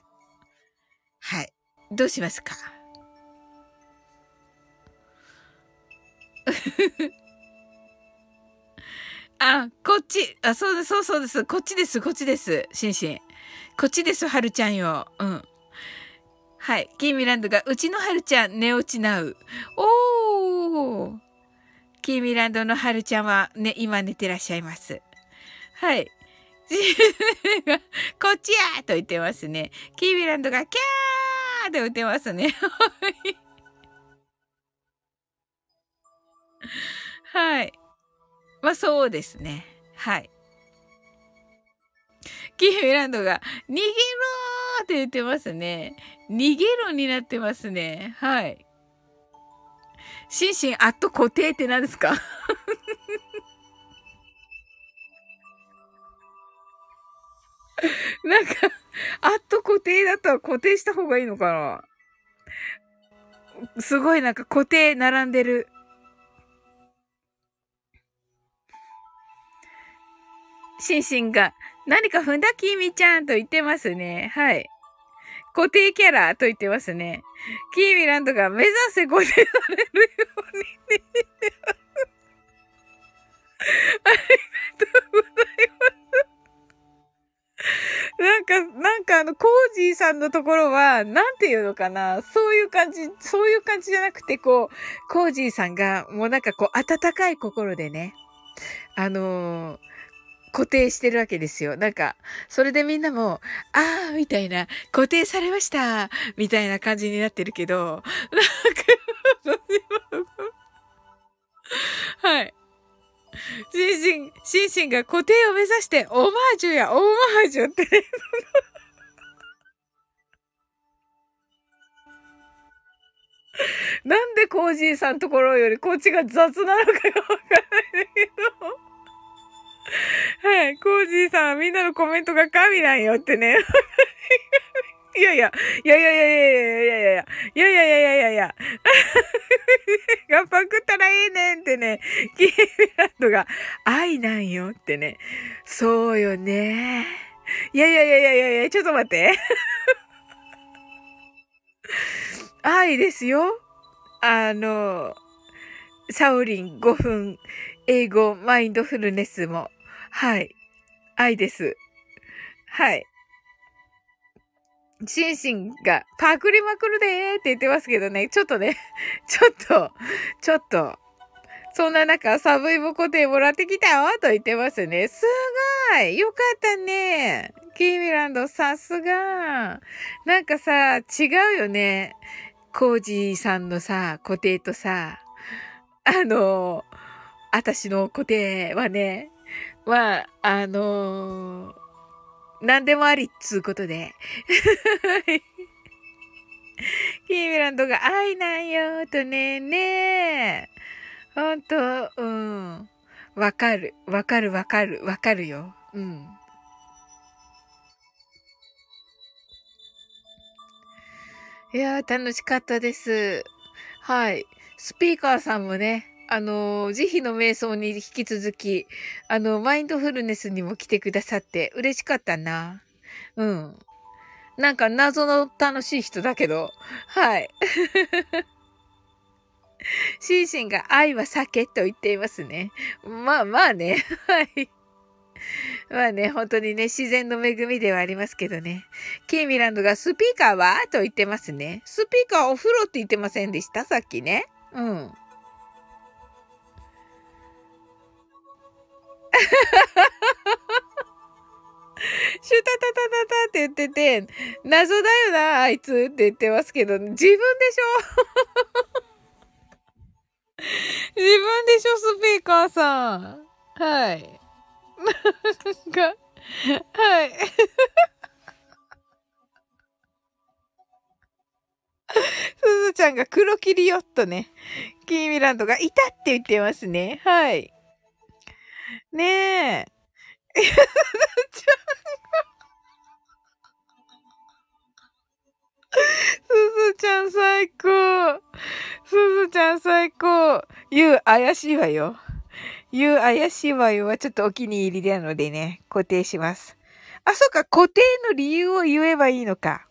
はい。どうしますか？あ、こっち。あ、そうです、そうそうです。こっちです、こっちです。シンシン。こっちです、はるちゃんよ。うん。はい。キーミランドが、うちのはるちゃん、寝落ちなう。おー。キーミランドのはるちゃんはね、今寝てらっしゃいます。はい。こっちやと言ってますね。キーミランドがキャーと言ってますね。はい。まあそうですね。はい。キーミランドが逃げろーって言ってますね。逃げろになってますね。はい。心身アット固定って何ですか？なんか、アット固定だったら固定した方がいいのかな？すごいなんか固定並んでる。シンシンが、何か踏んだきみちゃんと言ってますね。はい。固定キャラと言ってますね。キーミランドが目指せ固定されるようにね。ありがとうございます。なんか、なんかあの、コージーさんのところは、なんていうのかなそういう感じ、そういう感じじゃなくて、こう、コージーさんが、もうなんかこう、温かい心でね、あのー固定してるわけですよ。なんか、それでみんなも、あーみたいな、固定されましたみたいな感じになってるけど、なんか、はい。シンシン、シンシンが固定を目指して、オマージュや、オマージュって、なんでコージーさんところよりこっちが雑なのかがわからないんだけど。はい。コージーさんみんなのコメントが神なんよってね。いやいや、いやいやいやいやいやいやいやいやいやいやいやいやいやいや。がパクったらいいねんってね、キーランドが愛なんよってね。そうよね。いやいやいやいやいやいや、ちょっと待って。愛ですよ。あの、サオリン5分英語マインドフルネスも。はい。愛です。はい。シンシンがパクりまくるでーって言ってますけどね、ちょっとね、ちょっと、ちょっと、そんな中、サブイボ固定もらってきたよと言ってますね。すごいよかったねキーミランド、さすがなんかさ、違うよね。コージーさんのさ、固定とさ、あの、私の固定はね、まあ、あのー何でもありっつうことで。キーミランドが愛なんよとね、ねえ。ほんと、うん。わかる。わかるわかる。わかるよ。うん。いやー、楽しかったです。はい。スピーカーさんもね、あの、慈悲の瞑想に引き続き、あの、マインドフルネスにも来てくださって嬉しかったな。うん。なんか謎の楽しい人だけど、はい。シンシンが愛は酒と言っていますね。まあまあね。はい。まあね、本当にね、自然の恵みではありますけどね。ケイミランドがスピーカーは？と言ってますね。スピーカーお風呂って言ってませんでした？さっきね。うん。シュタタタタタって言ってて、謎だよな、あいつって言ってますけど、自分でしょ 自分でしょ、スピーカーさん。はい。なんか、はい。すずちゃんが黒霧よっとね、キーミランドがいたって言ってますね。はい。ねえ。すずちゃんすずちゃん最高。すずちゃん最高。ゆう怪しいわよ。ゆう怪しいわよはちょっとお気に入りなのでね、固定します。あ、そうか、固定の理由を言えばいいのか。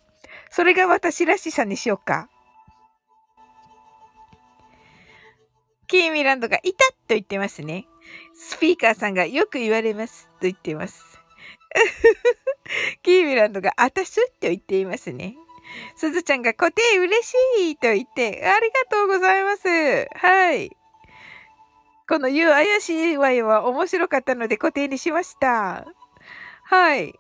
それが私らしさにしようか。キーミランドがいたと言ってますね。スピーカーさんがよく言われますと言ってます。キーミランドがあたすと言っていますね。すずちゃんが固定嬉しいと言って、ありがとうございます。はい。この言う怪しいわよは面白かったので固定にしました。はい。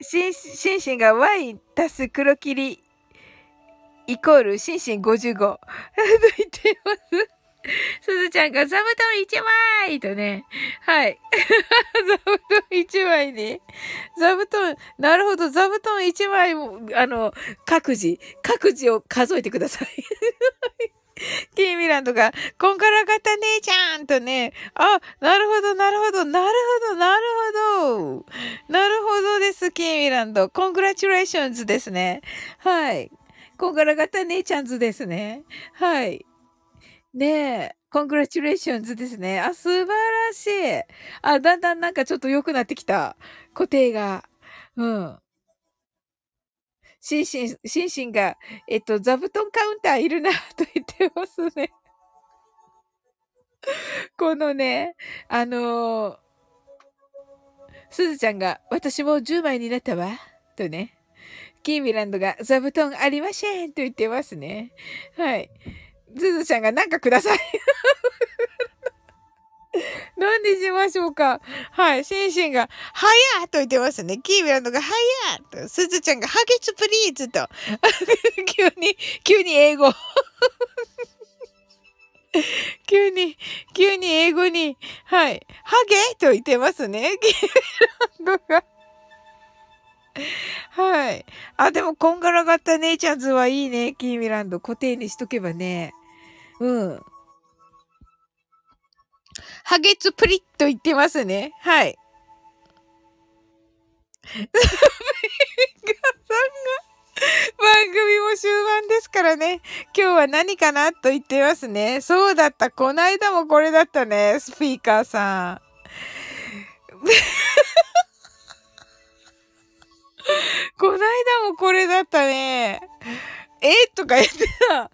シンシンが Y 足す黒霧イコールシンシン55 と言っています。すずちゃんが座布団1枚とね。はい。座布団1枚ね。座布団、なるほど、座布団1枚も、あの、各自、各自を数えてください。キーミランドが、こんがらがった姉ちゃんとね、あ、なるほど、なるほど、なるほど、なるほど。なるほどです、キーミランド。 congratulations ですね。はい。こんがらがった姉ちゃんズですね。はい。ねえ。コングラチュレーションズですね。あ、素晴らしい。あ、だんだんなんかちょっと良くなってきた。固定が。うん。シンシン、シンシンが、えっと、座布団カウンターいるな、と言ってますね。このね、あのー、すずちゃんが、私も10枚になったわ、とね。キーミランドが座布団ありませんと言ってますね。はい。ズズちゃんがなんかください。何にしましょうかはい。シンシンが、はやと言ってますね。キーミランドが、はやと。すずちゃんが、ハゲツプリーズと。急に、急に英語。急に、急に英語に、はい。ハゲと言ってますね。キーミランドが。はい。あ、でも、こんがらがった姉ちゃんズはいいね。キーミランド。固定にしとけばね。うん。ハゲツプリッと言ってますね。はい。スピーカーさんが番組も終盤ですからね。今日は何かなと言ってますね。そうだった。こないだもこれだったね。スピーカーさん。こないだもこれだったね。えとか言ってさ、あ、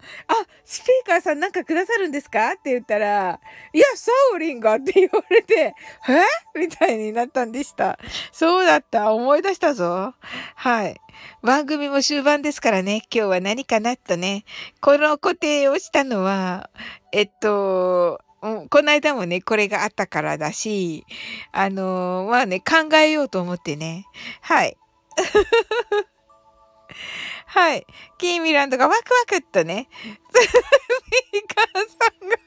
スピーカーさんなんかくださるんですか？って言ったら、いや、サオリンがって言われて、え？みたいになったんでした。そうだった。思い出したぞ。はい。番組も終盤ですからね、今日は何かなとね、この固定をしたのは、えっと、この間もね、これがあったからだし、あのまあね、考えようと思ってね。はい。はい。キーミランドがワクワクっとね、スピーカーさんが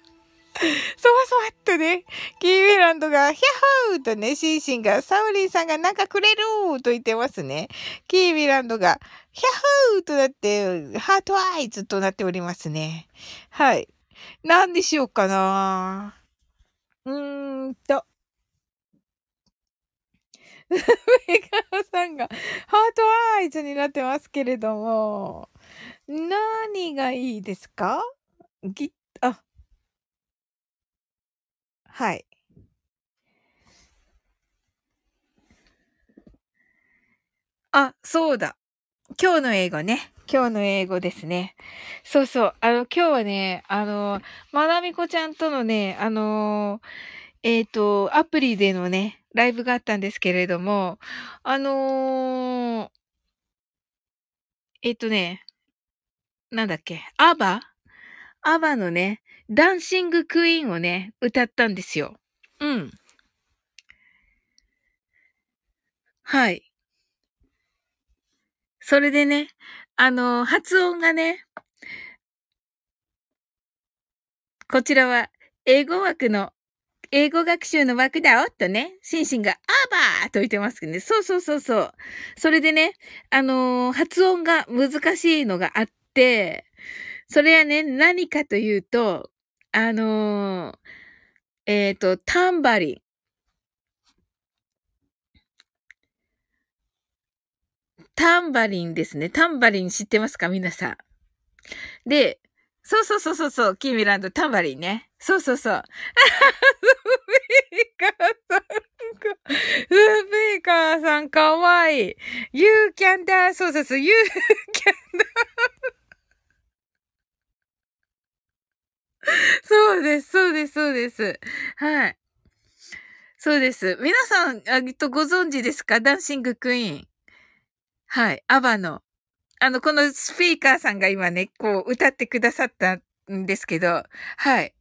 そわそわっとね、キーミランドがヒャッホーとね、シンシンがサウリンさんがなんかくれると言ってますね。キーミランドがヒャッホーとなって、 heart eyes となっておりますね。はい。何にしようかなうーんと。メガーさんが heart eyes になってますけれども、何がいいですか？ギあ、はい。あ、そうだ。今日の英語ね。今日の英語ですね。そうそう。あの、今日はね、あの、まなみこちゃんとのね、あの、えっ、ー、と、アプリでのね、ライブがあったんですけれども、あのー、えっ、ー、とね、なんだっけ、アバ？アバのね、ダンシングクイーンをね、歌ったんですよ。うん。はい。それでね、あの、発音がね、こちらは英語枠の英語学習の枠だよとね、シンシンがアーバーと言ってますけどね。そうそうそうそう。それでね、あのー、発音が難しいのがあって、それはね、何かというと、あのー、えっ、ー、と、タンバリン。タンバリンですね。タンバリン知ってますか？皆さん。で、そうそうそうそうそう、キーミランド、タンバリンね。そうそうそう。スピーカーさんが、スピーカーさんかわいい。You can da, そうそうそう、You can da. そうです、そうです、そうです。はい。そうです。皆さん、あとご存知ですか？ダンシングクイーン。はい。アバの。あの、このスピーカーさんが今ね、こう歌ってくださったんですけど、はい。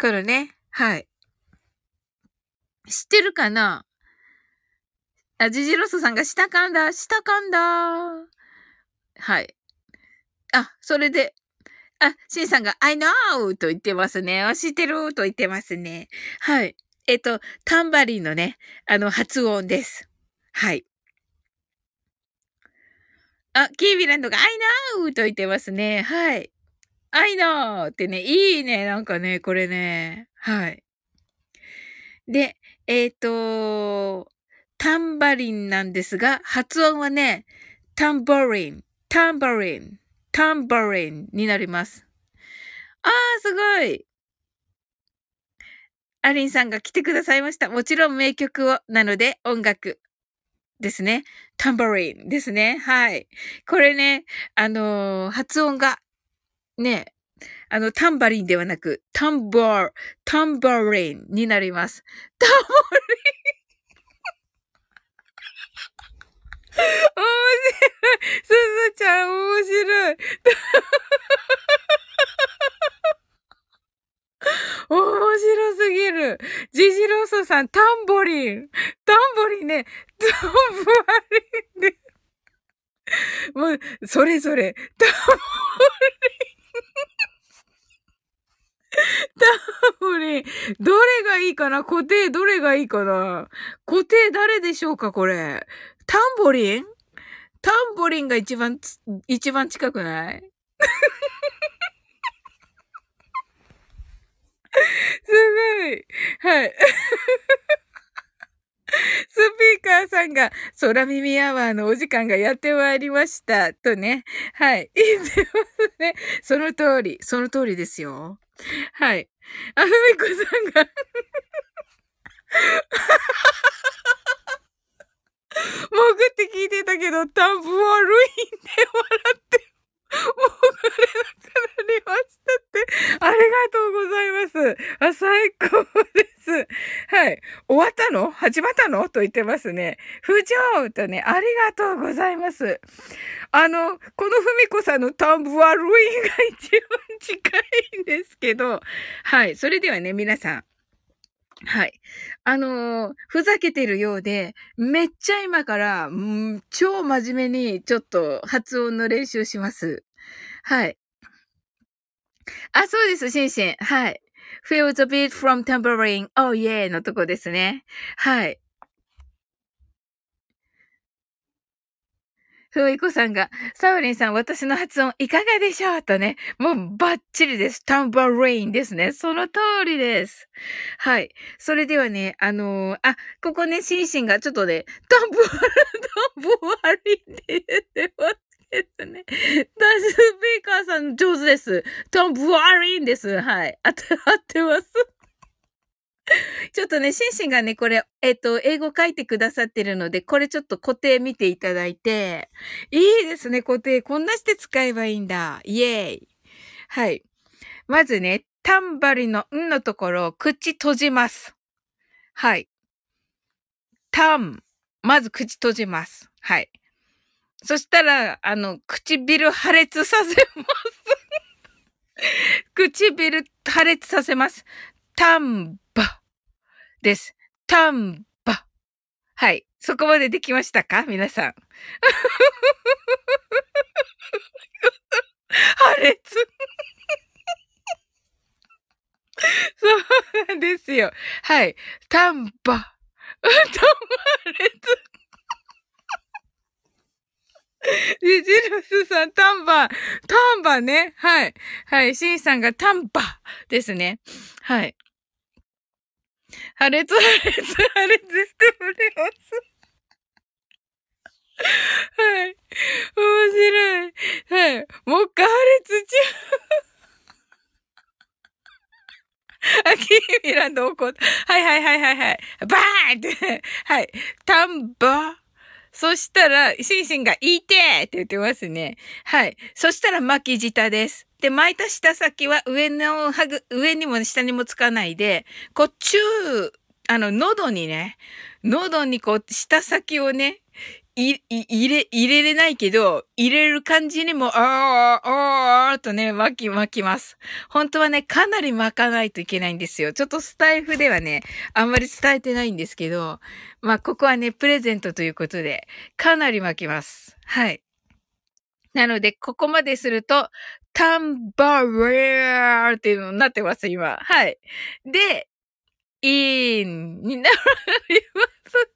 このね、はい。知ってるかな？あ、ジジロスさんが下かんだ、下かんだ。はい。あ、それで、あ、シンさんが I know! と言ってますね。あ知ってる？と言ってますね。はい。えっ、と、タンバリンのね、あの、発音です。はい。あ、キービランドが I know! と言ってますね。はい。I know! ってね、いいね。なんかね、これね。はい。で、えっ、ー、と、タンバリンなんですが、発音はね、タンバリン、タンバリン、タンバリンになります。あー、すごい。アリンさんが来てくださいました。もちろん名曲を、なので音楽ですね。タンバリンですね。はい。これね、あのー、発音が、ね、あの、タンバリンではなく、タンバー、タンバリンになります。タンバリン面白い。すずちゃん面白い。面白すぎる。ジジローソさん、タンボリン。タンボリンね、タンボリンで。もう、それぞれ、タンボリン。タンボリン、どれがいいかな？固定どれがいいかな？固定誰でしょうかこれ？タンボリン？タンボリンが一番、一番近くない？すごい。はい。スピーカーさんが、空耳アワーのお時間がやってまいりました。とね。はい。言ってますね。その通り。その通りですよ。はい。あふみこさんが 潜って聞いてたけど、タンブ悪いんで笑ってれなくなりましたって。ありがとうございます。あ、最高です。はい。終わったの？始まったの？と言ってますね。不条とね、ありがとうございます。あの、このふみこさんのタンブワルインが一番近いんですけど、はい。それではね、皆さん。はい。あのー、ふざけてるようで、めっちゃ今から、うん、超真面目にちょっと発音の練習します。はい。あ、そうです、シンシン。はい。feel the beat from tambourine. Oh yeah のとこですね。はい。ふういこさんが、サウリンさん、私の発音いかがでしょうとね。もうバッチリです。タンバレインですね。その通りです。はい。それではね、あのー、あ、ここね、シンシンがちょっとね、タンブワル、タンブワリンって言ってますけどね。ダスピーカーさん上手です。タンブワリンです。はい。あって、合ってます。ちょっとね、シンシンがね、これ、えっ、ー、と、英語書いてくださってるので、これちょっと固定見ていただいて、いいですね、固定。こんなして使えばいいんだ。イェーイ。はい。まずね、タンバリのんのところを口閉じます。はい。タン。まず口閉じます。はい。そしたら、あの、唇破裂させます。唇破裂させます。タンです。タンバ。はい。そこまでできましたか？皆さん。破裂。そうなんですよ。はい。タンバ。タンバ裂。ジジルスさん、タンバ、タンバね。はい。はい。シンさんがタンバですね。はい。破裂、破裂、破裂しております。はい。面白い。はい。もう一回破裂中。あ、キーミランド怒った。はいはいはいはいはい。バーンって、はい。タンバそしたら、シンシンが、いてって言ってますね。はい。そしたら巻き舌です。で、巻いた下先は上のはぐ、上にも下にもつかないで、こう、中、あの、喉にね、喉にこう、下先をね、い、入れ、入れれないけど、入れる感じにも、あー、あーとね、巻き、巻きます。本当はね、かなり巻かないといけないんですよ。ちょっとスタイフではね、あんまり伝えてないんですけど、まあ、ここはね、プレゼントということで、かなり巻きます。はい。なので、ここまですると、タンバレーっていうのになってます、今。はい。で、インになります。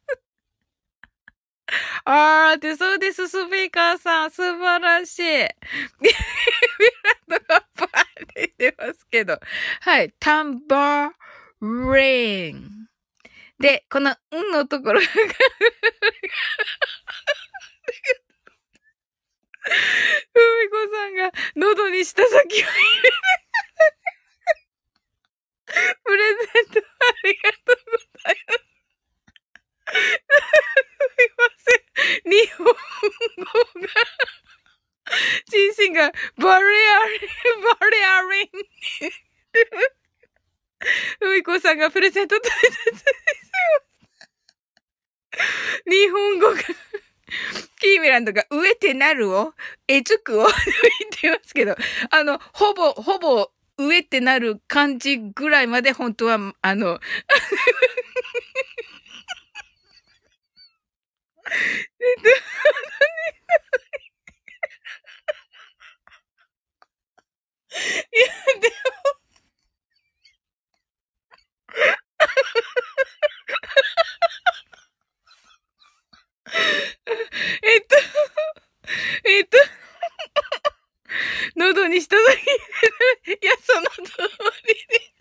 あーってそうです、スピーカーさん。素晴らしい。ビランドがバーって言ってますけど。はい。タンバーレイン。で、この、んのところがふみこさんが喉に舌先を入れてプレゼントありがとうございます。す。みません。日本語が、心身がバレアリン、バレアリン。ふみこさんがプレゼント大切にします。日本語がキーミランドが植えてなるを、えつくを言ってますけど、あの、ほぼ、ほぼ、植えてなる感じぐらいまで本当は、あの、えっと、いや、でも、えっと、えっと、喉にした先いや、そのつもりで、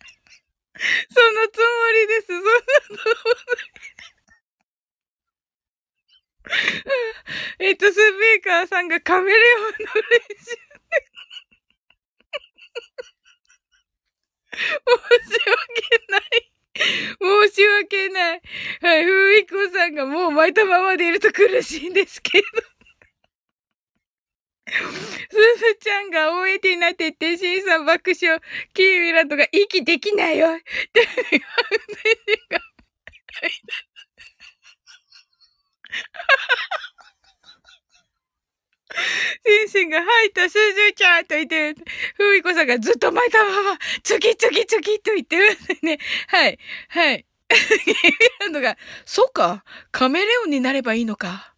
そのつもりです、そのつもり。えっと、スピーカーさんがカメレオンの練習で申し訳ない。申し訳ない。はい、ふみこさんがもう巻いたままでいると苦しいんですけど。すずちゃんが大えてになってって、しんさん爆笑、キーミラとか息できないよ。って言われが。シンシンが入ったすずちゃんと言って、ふみこさんがずっと巻いたまま、ツキツキツキと言ってね。はい、はい。ゲミランドが、そうか、カメレオンになればいいのか。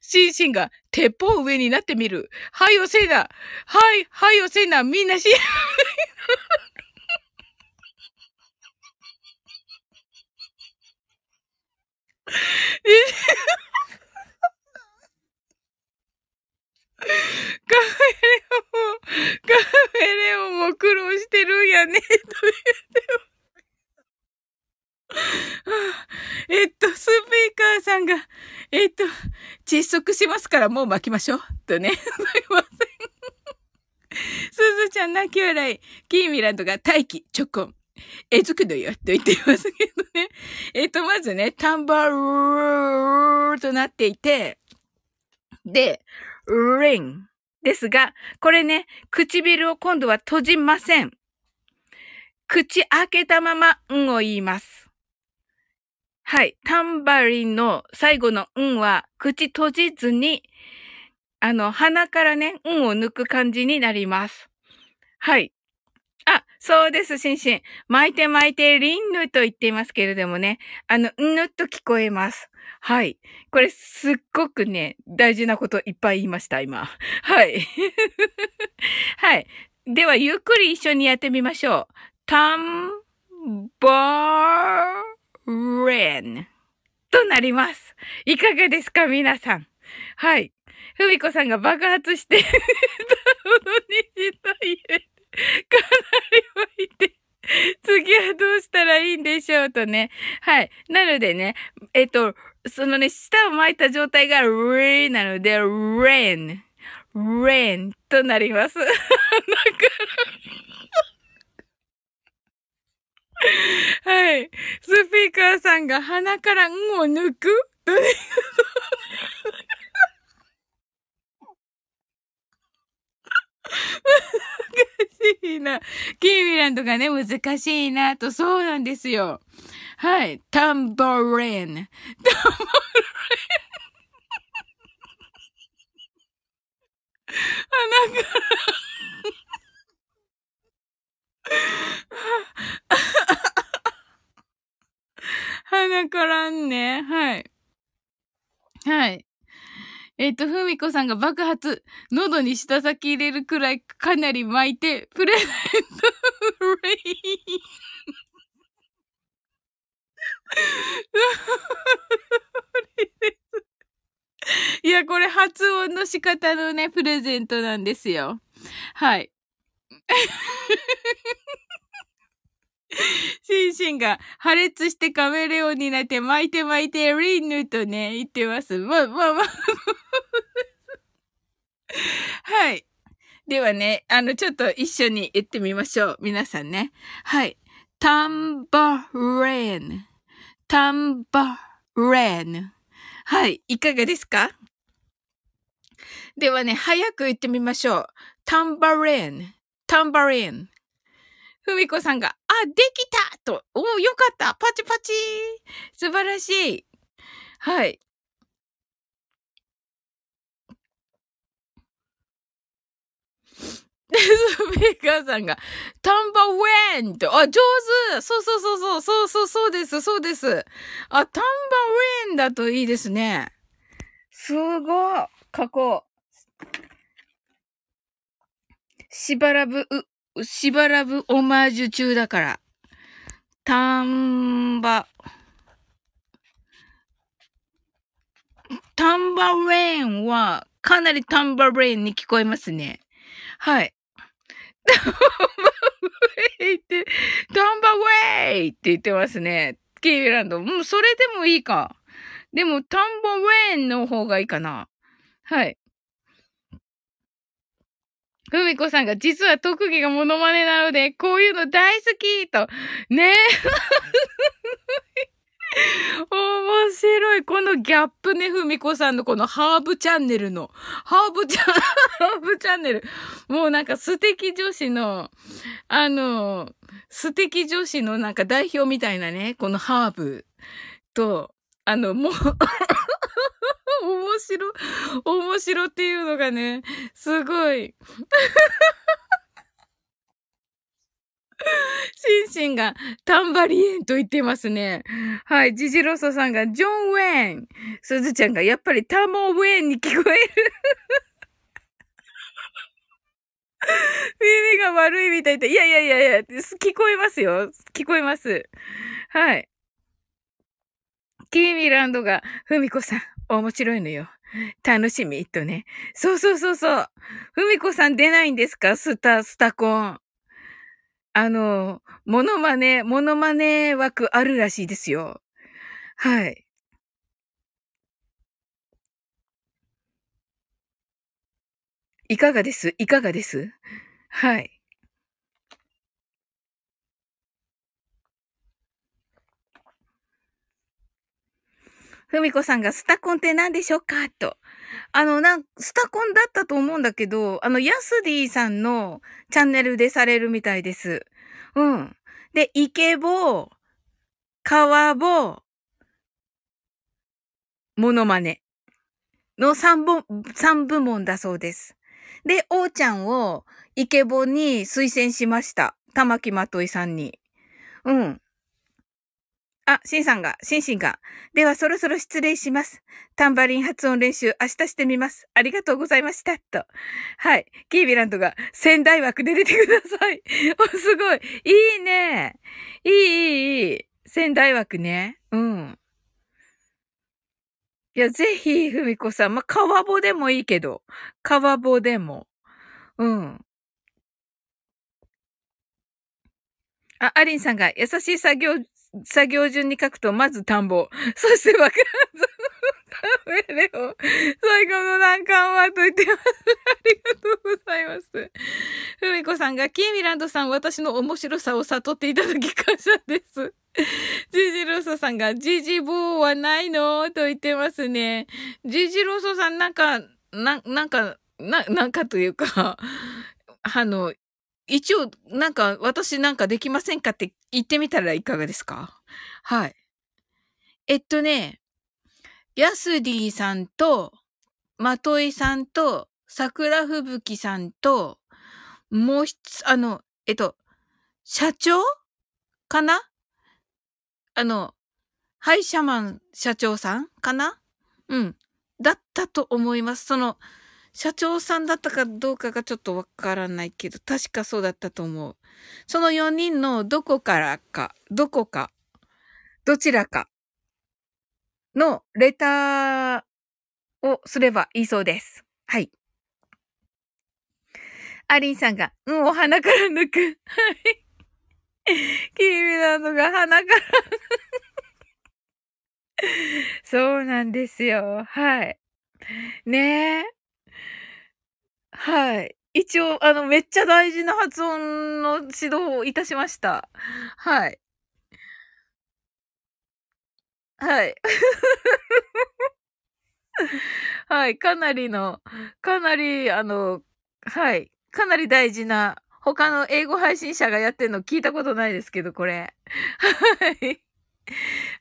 シンシンが、鉄砲上になってみる。はい、おせいな。はい、はい、おせいな。みんなし、カメレオも、カメレオも苦労してるんやね、と言ってえっと、スピーカーさんが、えっと、窒息しますからもう巻きましょう。とね。すいません。すずちゃん泣き笑い。キーミランドが大気、チョコン。えずくのよ、と言っていますけどね。えっと、まずね、タンバルーとなっていて、で、リンですが、これね、唇を今度は閉じません。口開けたまま、んを言います。はい。タンバリンの最後のんは、口閉じずに、あの、鼻からね、んを抜く感じになります。はい。あ、そうです、シンシン。巻いて巻いて、リンヌと言っていますけれどもね、あの、んぬっと聞こえます。はい。これ、すっごくね、大事なこといっぱい言いました、今。はい。はい。では、ゆっくり一緒にやってみましょう。タン、バー、rain となります。いかがですか皆さん。はい。ふみこさんが爆発して、たほどにと言え、かなり湧いて、次はどうしたらいいんでしょうとね。はい。なのでね、えっと、そのね、舌を巻いた状態が re なので、rain, rain となります。だからはい。スピーカーさんが鼻からんを抜く？とね。難しいな。キーミランドがね、難しいなと、そうなんですよ。はい。タンバレン。タンバレン。鼻から鼻からんね。はい。はい。えっ、と、ふみこさんが爆発、喉に舌先入れるくらいかなり巻いて、プレゼントレイいや、これ発音の仕方のね、プレゼントなんですよ。はい。シンシンが破裂してカメレオンになって巻いて巻いてリンヌとね、言ってます。まあまあまあ。はい。ではね、あの、ちょっと一緒に言ってみましょう。皆さんね。はい。タンバレーン。タンバレーン。はい。いかがですか？ではね、早く言ってみましょう。タンバレーン。タンバレーン。ふみこさんが、あ、できたと、およかったパチパチ素晴らしいはい。スピーカーさんが、タンバウェンと、あ、上手そうそうそうそう、そうそうそうです、そうです。あ、タンバウェンだといいですね。すごい。書こう。しばらぶ、う、しばらぶオマージュ中だから。タンバ、タンバレーンはかなりタンバレーンに聞こえますね。はい。タンバウェイって、タンバウェイって言ってますね。キービランド。もうそれでもいいか。でも、田んぼウェーンの方がいいかな。はい。ふみこさんが実は特技がモノマネなので、こういうの大好きと。ねえ。面白い。このギャップね、ふみこさんのこのハーブチャンネルの、ハーブチャン、ハーブチャンネル。もうなんか素敵女子の、あの、素敵女子のなんか代表みたいなね、このハーブと、あの、もう 面白、面白っていうのがね、すごい。シンシンがタンバリエンと言ってますね。はい。ジジロソさんがジョン・ウェン。スズちゃんがやっぱりタモ・ウェンに聞こえる。耳が悪いみたいで。いやいやいやいや、聞こえますよ。聞こえます。はい。キーミランドが、ふみこさん、面白いのよ。楽しみ、とね。そうそうそうそう。ふみこさん出ないんですか？スタ、スタコン。あの、モノマネ、モノマネ枠あるらしいですよ。はい。いかがです？いかがです？はい。ふみこさんがスタコンって何でしょうか？と。あの、なん、スタコンだったと思うんだけど、あの、ヤスディさんのチャンネルでされるみたいです。うん。で、イケボ、カワボ、モノマネの3本、三部門だそうです。で、おーちゃんをイケボに推薦しました。玉木まといさんに。うん。あ、シンさんが、シンシンが。では、そろそろ失礼します。タンバリン発音練習、明日してみます。ありがとうございました。と。はい。キービランドが、仙台枠で出てください。お、すごい。いいね。いい、いい、いい。仙台枠ね。うん。いや、ぜひ、ふみこさん。まあ、川ボでもいいけど。川ボでも。うん。あ、アリンさんが優しい作業作業順に書くと、まず田んぼ。そして爆発。食べれを最後の難関はと言ってます。ありがとうございます。ふみこさんが、キーミランドさん、私の面白さを悟っていただき感謝です。ジジローソさんが、ジジボーはないのと言ってますね。ジジローソさん、なんか、な、なんか、な、なんかというか、あの、一応、なんか、私なんかできませんかって言ってみたらいかがですか？はい。えっとね、ヤスディさんと、まといさんと、桜吹雪さんと、もう一つ、あの、えっと、社長かな？あの、ハイシャマン社長さんかな？うん。だったと思います。その、社長さんだったかどうかがちょっとわからないけど、確かそうだったと思う。その4人のどこからか、どこか、どちらかのレターをすればいいそうです。はい。アリンさんが、うん、お鼻から抜く。はい。キーミなのが鼻からそうなんですよ。はい。ねえ。はい。一応、あの、めっちゃ大事な発音の指導をいたしました。はい。はい。はい、かなりの、かなり、あの、はい、かなり大事な、他の英語配信者がやってるの聞いたことないですけど、これ。はい。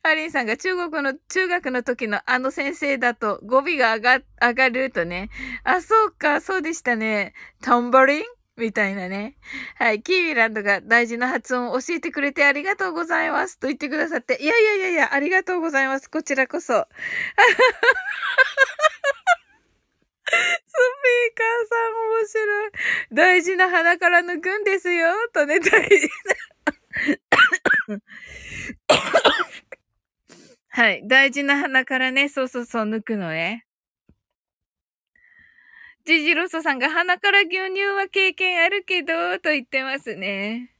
ハリンさんが中国の、中学の時のあの先生だと語尾が上が、上がるとね。あ、そうか、そうでしたね。タンバリンみたいなね。はい。キーウィランドが大事な発音を教えてくれてありがとうございます。と言ってくださって。いやいやいやいや、ありがとうございます。こちらこそ。スピーカーさん面白い。大事な鼻から抜くんですよ。とね、大事な。はい。大事な鼻からね、そうそうそう、抜くのね。ジジロソさんが鼻から牛乳は経験あるけど、と言ってますね。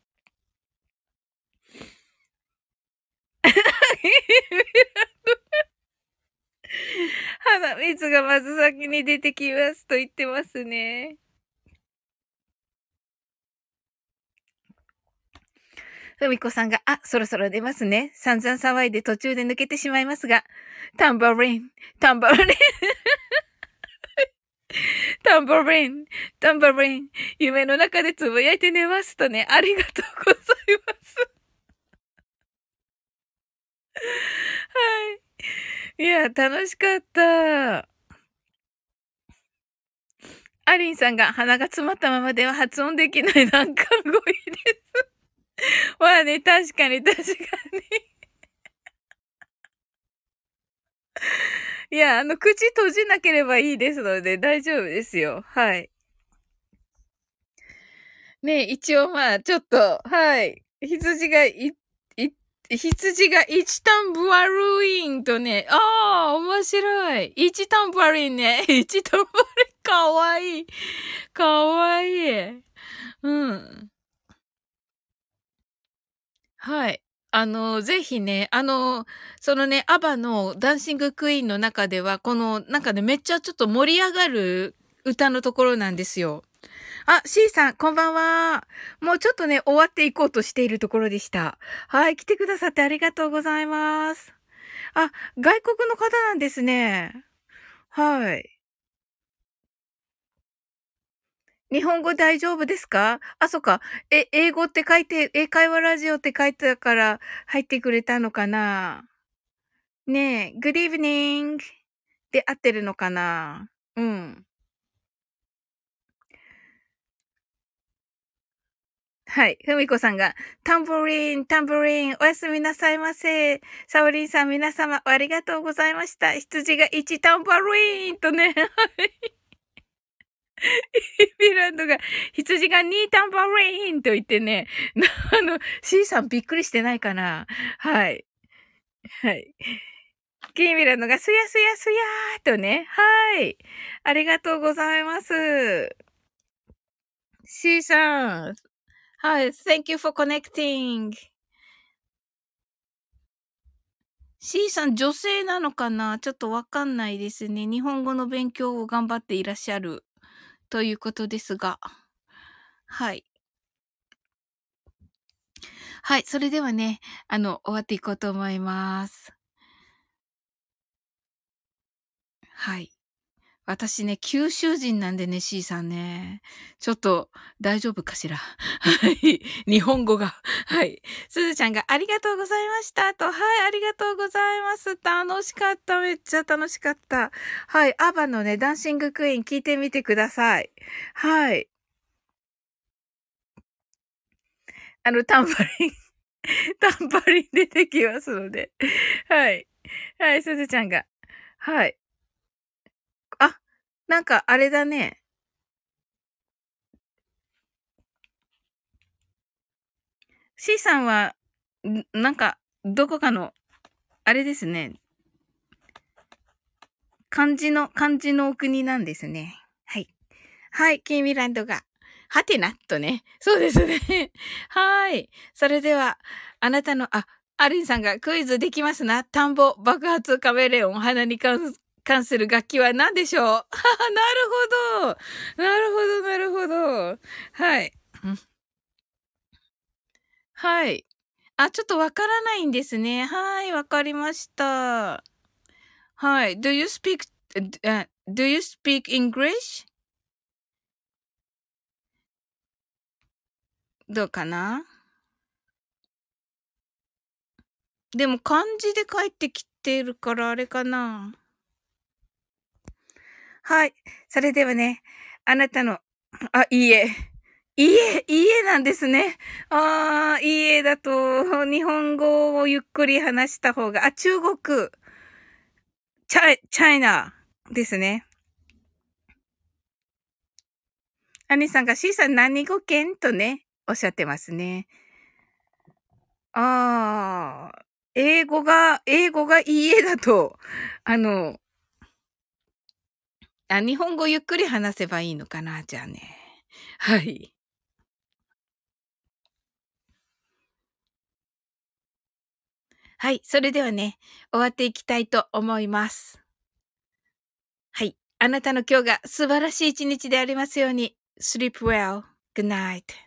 鼻水がまず先に出てきますと言ってますね。ふみこさんが、あ、そろそろ出ますね。散々騒いで途中で抜けてしまいますが、タンバリン、タンバリン。タンバリン、タンバリン、夢の中でつぶやいて寝ますとね、ありがとうございます。はい。いや、楽しかった。アリンさんが鼻が詰まったままでは発音できない難関語彙です。まあね、確かに確かにいや、あの、口閉じなければいいですので大丈夫ですよ。はい。ね一応まあ、ちょっと、はい。羊がい、い、羊が1タンブワルインとね、ああ、面白い。1タンブワルインね。1タンブワルイン、かわいい。かわいい。うん。はい。あの、ぜひね、あの、そのね、アバのダンシングクイーンの中では、この、なんかね、めっちゃちょっと盛り上がる歌のところなんですよ。あ、C さん、こんばんは。もうちょっとね、終わっていこうとしているところでした。はい、来てくださってありがとうございます。あ、外国の方なんですね。はい。日本語大丈夫ですか？あ、そっか。え、英語って書いて、英会話ラジオって書いてたから入ってくれたのかな？ねえ、good evening で合ってるのかな？うん。はい。ふみこさんが、タンブリン、タンブリン、おやすみなさいませ。サオリンさん、皆様、ありがとうございました。羊が1タンブリンとね。はい。フィランドが、羊が2タンバリンと言ってね、あの、C さんびっくりしてないかな？はい。はい。キーミランドがすやすやすやーとね。はい。ありがとうございます。C さん。はい。Thank you for connecting. C さん女性なのかな？ちょっとわかんないですね。日本語の勉強を頑張っていらっしゃる。ということですが。はい。はい。それではね、あの、終わっていこうと思います。はい。私ね、九州人なんでね、C さんね。ちょっと、大丈夫かしら？はい。日本語が。はい。すずちゃんがありがとうございましたと。はい、ありがとうございます。楽しかった。めっちゃ楽しかった。はい。アバのね、ダンシングクイーン聞いてみてください。はい。あの、タンバリン タンバリン出てきますので。はい。はい、すずちゃんが。はい。なんかあれだね。C さんは、なんか、どこかの、あれですね。漢字の、漢字のお国なんですね。はい。はい、キーミランドが。はてな、とね。そうですね。はい。それでは、あなたの、あ、アリンさんがクイズできますな。田んぼ、爆発、カメレオン、鼻に関関する楽器は何でしょう？なるほど。なるほど、なるほど。はい。はい。あ、ちょっとわからないんですね。はい、わかりました。はい。Do you speak, uh, do you speak English? どうかな？でも漢字で書いてきてるからあれかな？はい。それではね、あなたの、あ、いいえ。いいえ、いいえなんですね。ああ、いいえだと、日本語をゆっくり話した方が、あ、中国、チャイ、チャイナですね。アニさんが C さん何語圏とね、おっしゃってますね。ああ、英語が、英語がいいえだと、あの、あ、日本語ゆっくり話せばいいのかな、じゃあね。はい。はい。それではね、終わっていきたいと思います。はいあなたの今日が素晴らしい一日でありますように。sleep well. Good night.